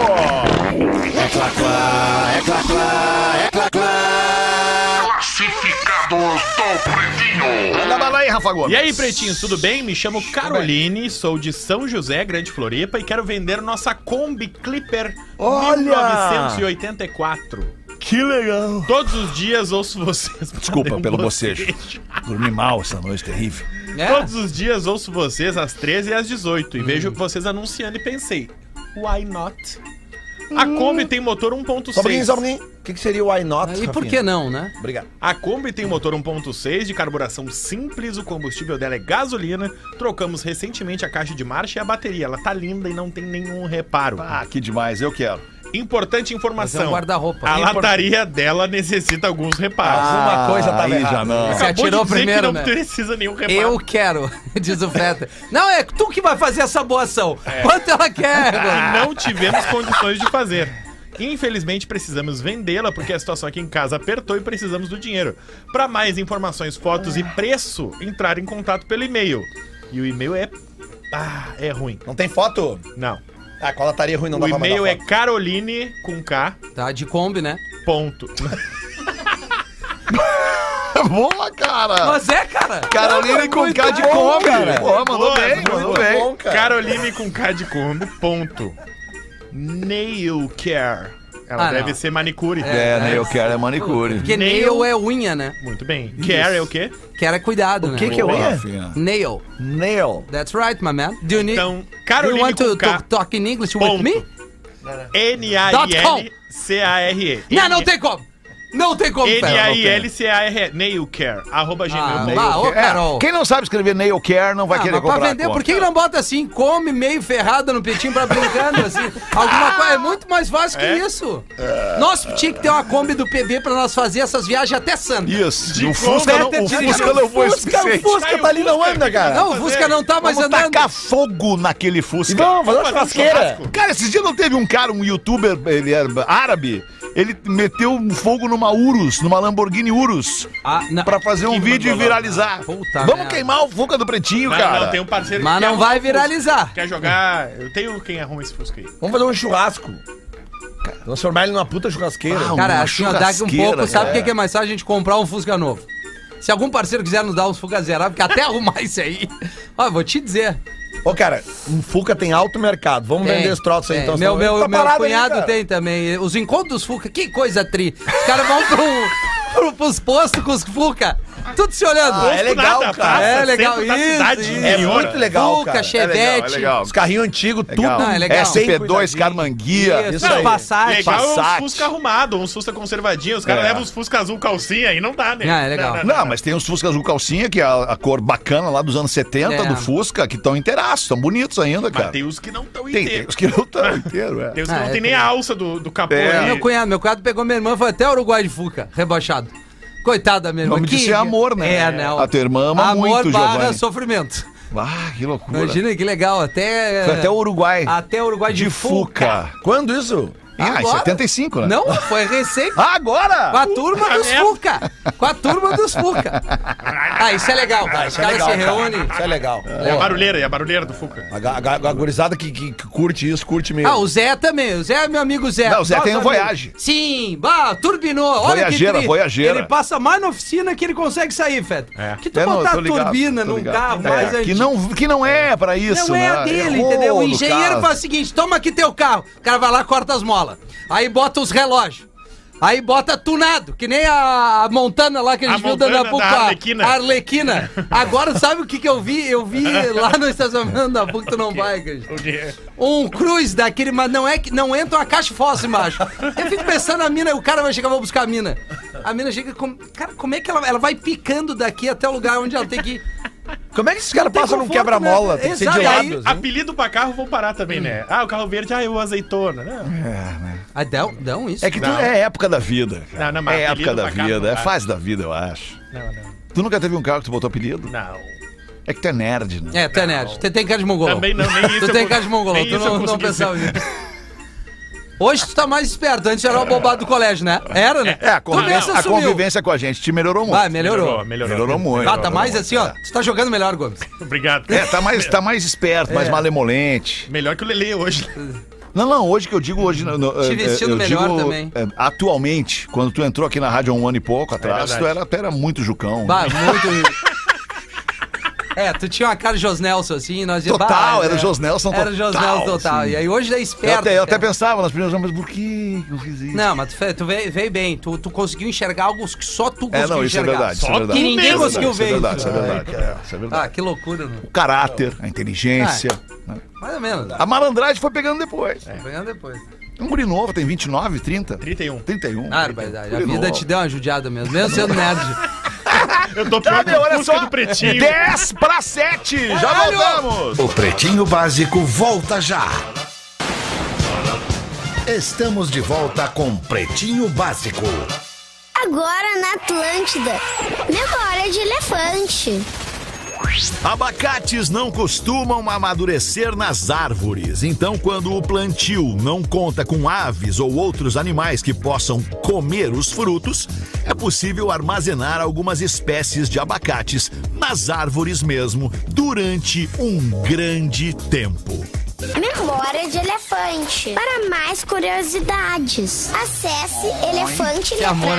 Manda bala aí, Rafa Gomes. E aí, pretinhos, tudo bem? Me chamo Caroline, sou de São José, Grande Floripa, e quero vender nossa Kombi Clipper Olha! 1984. Que legal. Todos os dias ouço vocês. Desculpa um pelo bocejo. Dormi mal essa noite terrível. É? Todos os dias ouço vocês às 13 e às 18 e Hum. vejo vocês anunciando e pensei, why not? A Kombi tem motor Só um pouquinho, só um 1.6. pouquinho. O que, que seria o why not? E por que não, né? Obrigado. A Kombi tem motor 1.6 de carburação simples, o combustível dela é gasolina. Trocamos recentemente a caixa de marcha e a bateria. Ela tá linda e não tem nenhum reparo. Ah, que demais, eu quero. Importante informação. É um guarda-roupa. A Import- lataria dela necessita alguns reparos. Alguma coisa tava aí já errada. não. Você Acabou atirou de dizer primeiro, que não né? precisa nenhum reparo. Eu quero, diz o Feta. Não, é tu que vai fazer essa boa ação. Quanto ela quer? que agora? não tivemos condições de fazer. Infelizmente precisamos vendê-la porque a situação aqui em casa apertou e precisamos do dinheiro. Para mais informações, fotos e preço, entrar em contato pelo e-mail. E o e-mail é ah, é ruim. Não tem foto? Não. Ah, com a lataria ruim não O dá pra e-mail é foto. caroline com K Tá de Kombi, né? ponto. Boa, cara. Mas é, cara. Carolina com K de Kombi. cara. Pô, mandou Boa, bem, muito mandou bem. bom, cara. Caroline com K de Kombi ponto. Nail care. Ela Ah, deve não. ser manicure. É, né? Eu quero é manicure. Porque Nail- nail é unha, né? Muito bem. Care é o quê? Quero é cuidado, né? que que é unha? Nail. Nail. That's right, my man. Do you need... Então, do you Caroline want to K. talk, talk in English Ponto. with me? N-A-I-L-C-A-R-E. Não, não tem como. Não tem como, Feta. N-A-I-L-C-A-R-E. Nailcare. Arroba Ah, gmail.com. bah, ô, É, Carol. quem não sabe escrever nail care não vai Ah, querer mas pra comprar. vender, a por conta. que que não bota assim, come meio ferrada no petinho pra brincando, assim? Alguma coisa, é muito mais fácil que É? isso. Nós tinha que ter uma Kombi do PB pra nós fazer essas viagens até Santa. Isso. O Fusca não, o de- Fusca não foi o Fusca, o suficiente. Fusca tá ali, não anda, cara. Não, o Fusca não tá mais Vamos andando. tacar fogo naquele Fusca. Vamos, fazer uma um churrasqueira. Cara, esses dias não teve um cara, um youtuber ele é árabe, ele meteu um fogo numa Urus, numa Lamborghini Urus, Ah, pra fazer um Que vídeo e viralizar. Puta Vamos merda. queimar o Fuca do Pretinho, Não, cara. não, tem um parceiro Mas não vai Fusca. viralizar. Quer jogar... Eu tenho quem arruma esse Fusca aí. Vamos fazer um churrasco. Transformar ele numa puta churrasqueira. Ah, Cara, assim, daqui um pouco, sabe o que é mais fácil a gente comprar um Fusca novo? Se algum parceiro quiser nos dar uns Fusca zerados, porque até arrumar isso aí, ó, vou te dizer. Ô, cara, um Fuca tem alto mercado. Vamos Tem, vender esse troço aí, tem. então. Meu, senão- meu, Tá meu parado aí, cunhado cara. tem também. Os encontros Fuca, que coisa tri. Os caras vão pro, pro, pros postos com os Fuca. Tudo se olhando. Ah, é legal, nada, cara. É legal, isso, cidade isso. É muito legal, Fuca, cara. Chevette. É legal, é legal. Os carrinhos antigos, tudo. Legal. Não, é legal. SP2, cuidadinho. Carmanguia. Isso, Isso aí. Passat. Legal é Passat. uns Fusca arrumados, uns Fusca conservadinhos. Os caras É. levam os Fusca azul calcinha e não dá, né? Ah, é legal. Não, mas tem uns Fusca azul calcinha, que é a, a cor bacana lá dos anos 70 É. do Fusca, que estão inteiraços, estão bonitos ainda, cara. Mas tem os que não estão Tem, tem inteiros. os que não estão inteiros, é. Tem os que Ah, não é, tem nem tem. a alça do, do capô. É. ali. Meu cunhado, meu cunhado pegou minha irmã e foi até o Uruguai de Fuca, rebaixado. Coitada da minha O nome disso é amor, né? É, não. A tua irmã ama amor muito, barra Giovanni. sofrimento. Ah, que loucura. Imagina que legal, até... Foi até o Uruguai. Até o Uruguai de, de Fuca. Quando isso? Ah, em Agora? 75, né? Não, foi recente. Ah, agora? Com a turma dos É. Fuca. Com a turma dos Fuca. Ah, isso é legal, cara. Os Isso é caras se reúnem. Isso é legal. É a barulheira, é a barulheira do Fuca. A, a, a gurizada que, que- que curte isso, curte mesmo. Ah, o Zé também. O Zé é meu amigo Zé. Não, o Zé Nosso tem o amigo. Voyage. Sim, bah, turbinou. Olha Voyageira, que. Voyageira. Ele passa mais na oficina que ele consegue sair, Fed. É. Que tu É, não, botar a ligado, turbina num ligado. carro É, mais que antigo. não, que não é pra isso, Não é né? a dele, Errou entendeu? O engenheiro faz o seguinte: toma aqui teu carro. O cara vai lá, corta as molas. Aí bota os relógios. Aí bota tunado, que nem a Montana lá que a A gente viu dando a pouco da a Arlequina. a Arlequina. Agora, sabe o que, que eu vi? Eu vi lá no estacionamento da PUC, tu não vai, cara. Um cruz daquele, mas não é que não entra uma caixa fóssil embaixo. Eu fico pensando na mina, o cara vai chegar, vou buscar a mina. A mina chega com. Cara, como é que ela, ela vai picando daqui até o lugar onde ela tem que ir? Como é que esses caras passam num conforto, quebra-mola? né? Tem que ser de lado. aí- assim. Apelido pra carro vão parar também, né? Ah, o carro verde, ah, eu azeitona. Não, Ah, dão, dão isso? É que tu, Não. é época da vida. cara. Não, não, mas é época da vida, é fase da vida, eu acho. não, não. Tu nunca teve um carro que tu botou apelido? Não. É que tu é nerd, né? É, tu é nerd. Tu tem cara de mongolão. Também não, nem isso Tu tem cara de mongolão, tu não, não pensava nisso. Hoje tu tá mais esperto, antes era o bobado do colégio, né? Era, né? É, a, Tu convivência, a convivência com a gente te melhorou muito. Vai, melhorou. Melhorou, melhorou. Melhorou muito. Ah, tá mais assim, ó. Tu tá jogando melhor, Gomes. Obrigado. É, tá mais, tá mais esperto, mais É. malemolente. Melhor que o Lele hoje. Não, não, hoje que eu digo hoje. no- Te vestindo eu melhor digo, também. eh, atualmente, quando tu entrou aqui na rádio há um ano e pouco atrás, tu, verdade. era, tu era muito jucão. Bah, muito. É, tu tinha uma cara de Josnelson assim, e nós dizíamos, Total, bah, era é, Josnelson Era total, Josnelson total. sim. E aí hoje é eu, esperto. até, eu até cara. pensava nas primeiras mas por que eu fiz isso? Não, mas tu, tu veio, veio bem. Tu, tu conseguiu enxergar algo que só tu é, conseguiu não, isso é enxergar. verdade. Isso é Só verdade. que ninguém Isso é conseguiu ver Isso é verdade, isso. é verdade. é, isso é verdade. Ah, que loucura, né? O caráter, a inteligência. né? Mais ou menos. A malandragem foi pegando depois. Pegando depois. Um guri novo, tem 29, 30? 31. 31. Ah, verdade. A Guri vida novo. te deu uma judiada mesmo, mesmo sendo nerd. Eu tô Tá, pior o olha só. do Pretinho. 10 para 7. Já Caralho! voltamos. O Pretinho Básico volta já. Estamos de volta com Pretinho Básico. Agora na Atlântida. Memória de elefante. Abacates não costumam amadurecer nas árvores, então quando o plantio não conta com aves ou outros animais que possam comer os frutos, é possível armazenar algumas espécies de abacates nas árvores mesmo durante um grande tempo. Memória de elefante. Para mais curiosidades, acesse amor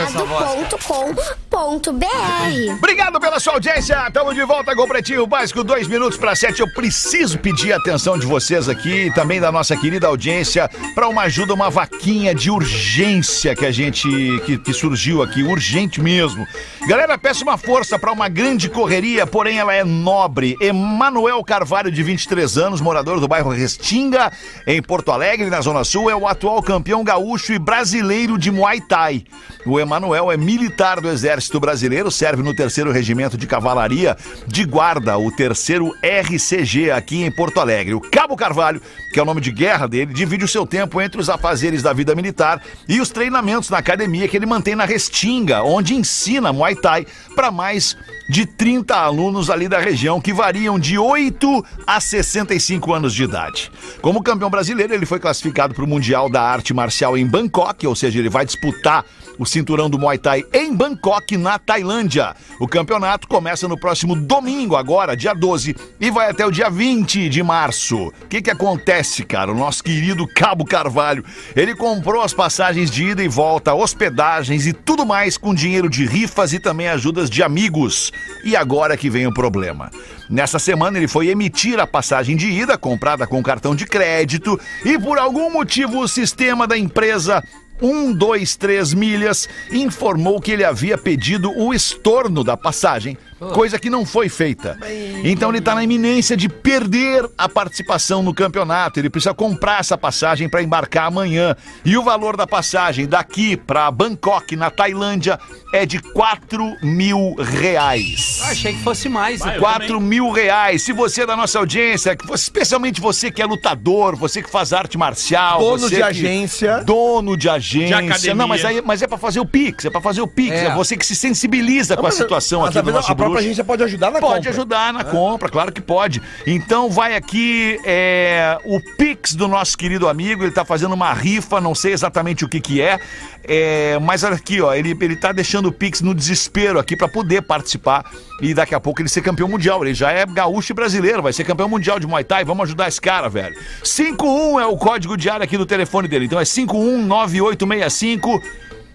elefanteletrado.com.br. Obrigado pela sua audiência. Estamos de volta com o Pretinho Básico, dois minutos para sete. Eu preciso pedir a atenção de vocês aqui também da nossa querida audiência para uma ajuda, uma vaquinha de urgência que a gente que, que surgiu aqui, urgente mesmo. Galera, peço uma força para uma grande correria, porém ela é nobre. Emanuel Carvalho, de 23 anos, morador do bairro Restinga, em Porto Alegre, na Zona Sul, é o atual campeão gaúcho e brasileiro de Muay Thai. O Emanuel é militar do Exército Brasileiro, serve no terceiro regimento de cavalaria de guarda, o terceiro RCG, aqui em Porto Alegre. O Cabo Carvalho, que é o nome de guerra dele, divide o seu tempo entre os afazeres da vida militar e os treinamentos na academia que ele mantém na Restinga, onde ensina Muay Thai para mais de 30 alunos ali da região, que variam de 8 a 65 anos de idade. Como campeão brasileiro, ele foi classificado para o Mundial da Arte Marcial em Bangkok, ou seja, ele vai disputar o cinturão do Muay Thai em Bangkok, na Tailândia. O campeonato começa no próximo domingo, agora, dia 12, e vai até o dia 20 de março. O que, que acontece, cara? O nosso querido Cabo Carvalho, ele comprou as passagens de ida e volta, hospedagens e tudo mais com dinheiro de rifas e também ajudas de amigos. E agora que vem o problema. Nessa semana ele foi emitir a passagem de ida, comprada com cartão de crédito, e por algum motivo o sistema da empresa 123 milhas informou que ele havia pedido o estorno da passagem, coisa que não foi feita. Então ele está na iminência de perder a participação no campeonato. Ele precisa comprar essa passagem para embarcar amanhã. E o valor da passagem daqui para Bangkok, na Tailândia, é de 4 mil reais. Ah, achei que fosse mais. então. 4 mil reais. Se você é da nossa audiência, especialmente você que é lutador, você que faz arte marcial, Dono você de que- agência. dono de agência. academia. Não, mas, aí, mas é pra fazer o Pix, é pra fazer o Pix. É, É. você que se sensibiliza com a situação aqui do nosso A própria bruxo. agência pode ajudar na Pode compra. ajudar na compra, claro que pode. Então vai aqui é, o Pix do nosso querido amigo, ele tá fazendo uma rifa, não sei exatamente o que que é, é, mas olha aqui, ó, ele, ele tá deixando o Pix no desespero aqui pra poder participar e daqui a pouco ele ser campeão mundial. Ele já é gaúcho e brasileiro, vai ser campeão mundial de Muay Thai, vamos ajudar esse cara, velho. 51 é o código de área aqui do telefone dele, então é 519865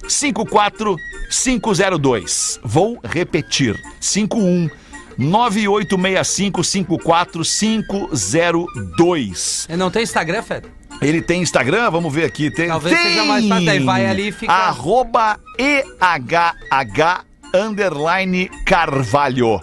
54502. Vou repetir. 51 9865 54502. Ele não tem Instagram, Fed? Ele tem Instagram, vamos ver aqui. Tem, Talvez tem. seja mais fácil, aí vai ali e fica- Arroba EHH underline Carvalho.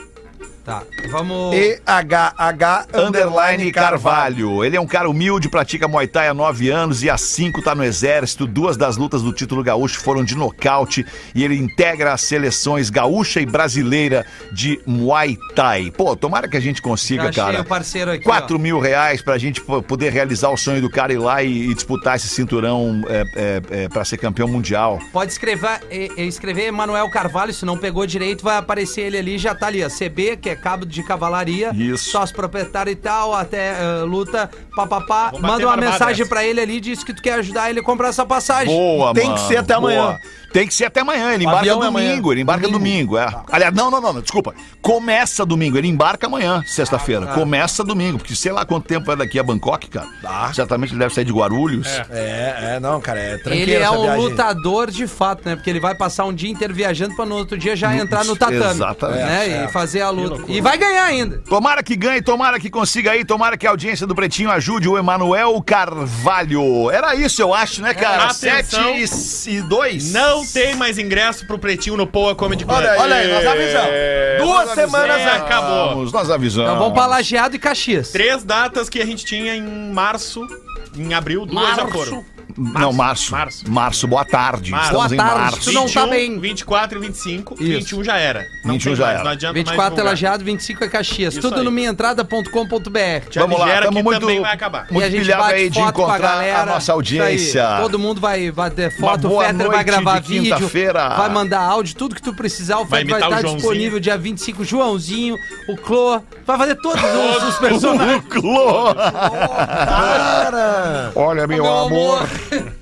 Tá, vamos... EHH Underline Carvalho. Ele é um cara humilde, pratica Muay Thai há nove anos e há cinco tá no exército. Duas das lutas do título gaúcho foram de nocaute e ele integra as seleções gaúcha e brasileira de Muay Thai. Pô, tomara que a gente consiga, Já cara. o parceiro aqui, 4 mil reais pra gente po- poder realizar o sonho do cara ir lá e, e disputar esse cinturão é, é, é, pra ser campeão mundial. Pode escrever, eh, eh, escrever Emanuel Carvalho, se não pegou direito, vai aparecer ele ali, já tá ali, ó, CB, que é cabo de cavalaria, Isso. sócio proprietário e tal, até eh, luta, papapá, manda uma mensagem essa. pra ele ali, diz que tu quer ajudar ele a comprar essa passagem. Boa, Tem mano, que ser até boa. amanhã. Tem que ser até amanhã. Ele embarca é domingo. amanhã. Ele embarca domingo, é. Aliás, não, não, não, não, desculpa. Começa domingo. Ele embarca amanhã, sexta-feira. Começa domingo, porque sei lá quanto tempo vai daqui a Bangkok, cara. Certamente ele deve sair de Guarulhos. É, é, não, cara, é tranquilo. Ele é um viagem. lutador de fato, né? Porque ele vai passar um dia inteiro viajando pra no outro dia já entrar no tatame. Exatamente. Né? É, E fazer a luta. E vai ganhar ainda. Tomara que ganhe, tomara que consiga aí, tomara que a audiência do Pretinho ajude o Emanuel Carvalho. Era isso, eu acho, né, cara? Atenção. Sete e dois. Não tem mais ingresso pro Pretinho no Poa Comedy Club. Olha aí, olha aí, nós avisamos. Duas Nós semanas É, avisamos, acabou. Nós avisamos. Então vamos pra Lajeado e Caxias. Três datas que a gente tinha em março, em abril, duas já foram. Não, março. Março. Março, boa tarde. Março. Estamos Boa em tarde. março. Tu não tá bem. 24 e 25. Isso. 21 já era. Não 21 tem já mais, era. Não adianta 24 é. Lajeado, 25 é Caxias. Isso Tudo aí. no minhaentrada.com.br. Vamos lá, estamos que muito, também vai acabar. muito e a gente pilhado bate aí de encontrar galera. a nossa Isso aí. audiência. Todo mundo vai, vai ter foto, o Fetter vai gravar de vídeo, vai mandar áudio, tudo que tu precisar. O Vai Fetter vai, o estar disponível dia 25. Joãozinho, o Clô, vai fazer todos os, os personagens. Clô. Cara! Olha, meu, Meu amor. amor.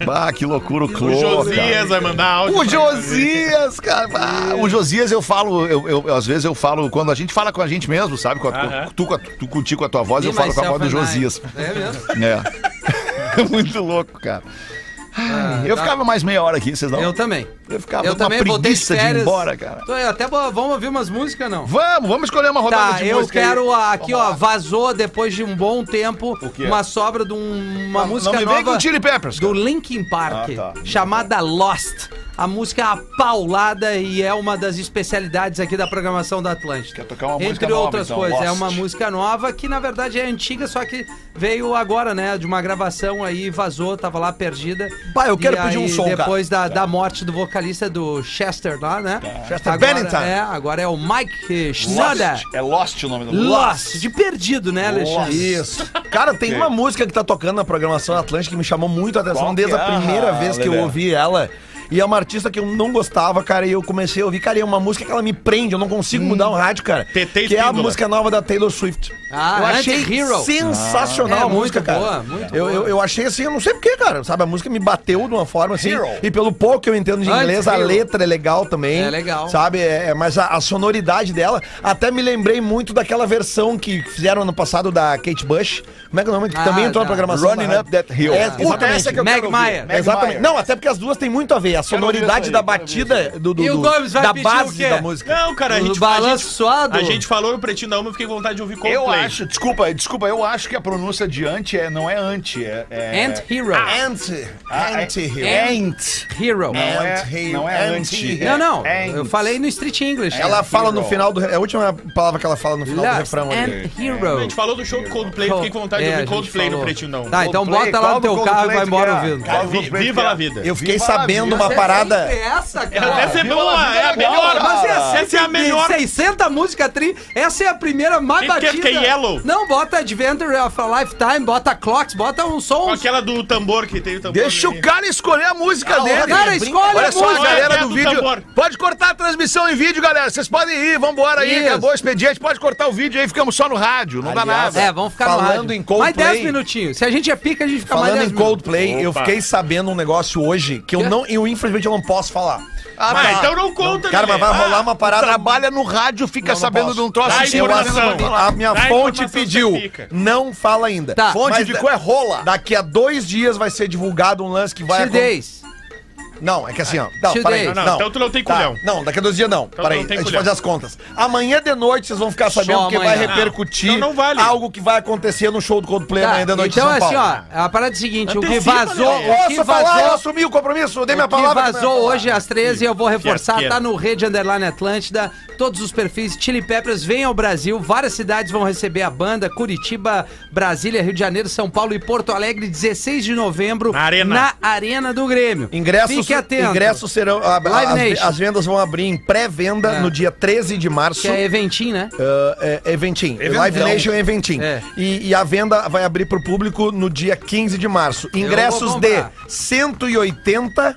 Bah, que loucura o Clô. O Josias cara. vai mandar áudio. O Josias, cara. Ah, o Josias eu falo, eu, eu- às vezes eu falo, quando a gente fala com a gente mesmo, sabe? Com a- Aham. tu, com a- tu contigo com a tua voz, eu falo com a voz do. Josias. É mesmo? É. Muito louco, cara. Ai, eu tá. ficava mais meia hora aqui, vocês não? Eu também. Eu ficava Eu com também de preguiça de, ir embora, cara. Até vamos ouvir umas músicas, não? Vamos, vamos escolher uma rodada Tá, de eu música aí. quero a- aqui, Vamos ó, lá. vazou depois de um bom tempo uma sobra de um- uma música não me vem nova com Chili Peppers, do. Linkin Park, Ah, tá. chamada Lost. A música é paulada e é uma das especialidades aqui da programação da Atlântica. Quer tocar uma música Entre nova, outras então, coisas, é Lost. uma música nova que na verdade é antiga, só que veio agora, né, de uma gravação aí, vazou, tava lá perdida. Pá, eu quero E pedir um som, cara. depois da, da morte do vocalista do Chester lá, né? Chester agora, Bennington. É, agora é o Mike Schneider. Lost. É Lost o nome do Lost, de perdido, né, Alexandre? Isso. Cara, tem uma música que tá tocando na programação Atlântica que me chamou muito a atenção Qual desde que a é, primeira vez que eu ouvi ela. E é uma artista que eu não gostava, cara, e eu comecei a ouvir, cara, e é uma música que ela me prende, eu não consigo mudar o rádio, cara. TT que é a Espíndola. música nova da Taylor Swift. Ah, eu achei Anti-Hero. sensacional Ah, é a música, muito cara. boa, muito eu, boa. Eu, eu achei assim, eu não sei porquê, cara, sabe? A música me bateu de uma forma assim. Hero. E pelo pouco que eu entendo de inglês, a Anti-Hero. letra é legal também. É legal. Sabe? É, é- mas a, a sonoridade dela, até me lembrei muito daquela versão que fizeram ano passado da Kate Bush. Como é que é o nome? Que Ah, também entrou da- na programação. Running da Up That Hill. É, Puta, exatamente. essa que eu Meg quero ouvir. Mayer. Meg Exatamente. Não, até porque as duas têm muito a ver. A sonoridade aí, da batida do, do, E o do- Gomes vai da pedir o base quê? da música. Não, cara, a gente, a gente, suado? a gente falou no Pretinho da Uma, eu fiquei com vontade de ouvir Coldplay. Eu acho, desculpa, desculpa, eu acho que a pronúncia de anti é, não é anti, é. é Ant Hero. Anti. Ah, é- Anti-hero. Ant. Hero. Não é, Ant-hero. não é anti. Não, não. Ant. Eu falei no Street English. Ela fala no Hero. final do. É a última palavra que ela fala no final do Last refrão ali. Ant Hero. A gente falou do show do Coldplay, fiquei com vontade É, de a ouvir gente Coldplay no falou. Pretinho Não. Tá, então Coldplay, bota lá qual no do teu carro e Coldplay vai tu embora quer? ouvindo. Cara, vi- viva a vida. Eu fiquei Viva a sabendo vida. uma Você parada. É essa, cara. Essa é boa, a é a melhor. cara. Mas essa, Essa é a melhor. 60 música tri. Essa é a primeira mais Quem quer batida. Yellow? Não, bota Adventure of a Lifetime, bota Clocks, bota um som. aquela do tambor que tem o tambor. Deixa ali. o cara escolher a música Ah, dele. Cara, escolhe Olha a só, a música. galera é do do vídeo. tambor. Pode cortar a transmissão em vídeo, galera. Vocês podem ir, vambora aí. Isso. Acabou o expediente. Pode cortar o vídeo aí, ficamos só no rádio. Não dá Aliás, nada. É, vamos ficar Falando em Coldplay- Mais 10 minutinhos. Se a gente é pica, a gente fica mais Falando 10 em minutos. Coldplay, eu fiquei sabendo um negócio hoje que eu não, eu infelizmente eu não posso falar. Ah, Ah, tá. então não conta, Cara, mas vai rolar uma parada. Trabalha no rádio, fica Não, não sabendo posso. de um troço Dá assim. Eu assumo. A minha Dá fonte pediu. Não fala ainda. Tá. Fonte Mas de da- cu é rola. Daqui a dois dias vai ser divulgado um lance que vai days. Não, é que assim, ó. Não, Two peraí. Não, não, então tu não tem Tá, culhão. Não, daqui a dois dias não. Então peraí, tu não tem a gente culhão. fazer as contas. Amanhã de noite vocês vão ficar sabendo Só que vai amanhã. repercutir Então não vale. algo que vai acontecer no show do Coldplay Tá, amanhã de noite então, em São assim, Paulo. ó, a parada é a seguinte, o que Antecipa, vazou, né? o que Posso falar? Eu vazou, assumi o compromisso, eu dei minha o que palavra. vazou hoje às 13, eu vou reforçar, Fiasqueira. tá no Rede Underline Atlântida, todos os perfis, Chili Peppers vem ao Brasil, várias cidades vão receber a banda, Curitiba, Brasília, Rio de Janeiro, São Paulo e Porto Alegre, 16 de novembro, Na Arena. na Arena do Grêmio. Ingressos, Fique atento. ingressos serão. a- Live as, as vendas vão abrir em pré-venda É. no dia 13 de março. Que é eventinho, né? Uh, é, Eventim. Live Nation é Eventim. É. E, e a venda vai abrir pro público no dia 15 de março. Ingressos de comprar. 180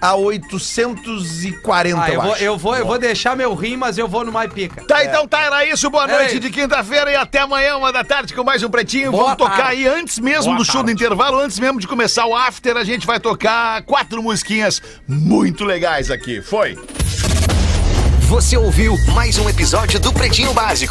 a 840, Ah, eu, eu, vou, acho. eu, vou, eu vou deixar meu rim, mas eu vou no Mais Pica. Tá, então tá, era isso. Boa Era noite isso. de quinta-feira e até amanhã, uma da tarde, com mais um Pretinho. Boa Vamos tocar tarde. aí antes mesmo Boa do show do tarde. intervalo, antes mesmo de começar o after, a gente vai tocar quatro musiquinhas muito legais aqui. Foi. Você ouviu mais um episódio do Pretinho Básico.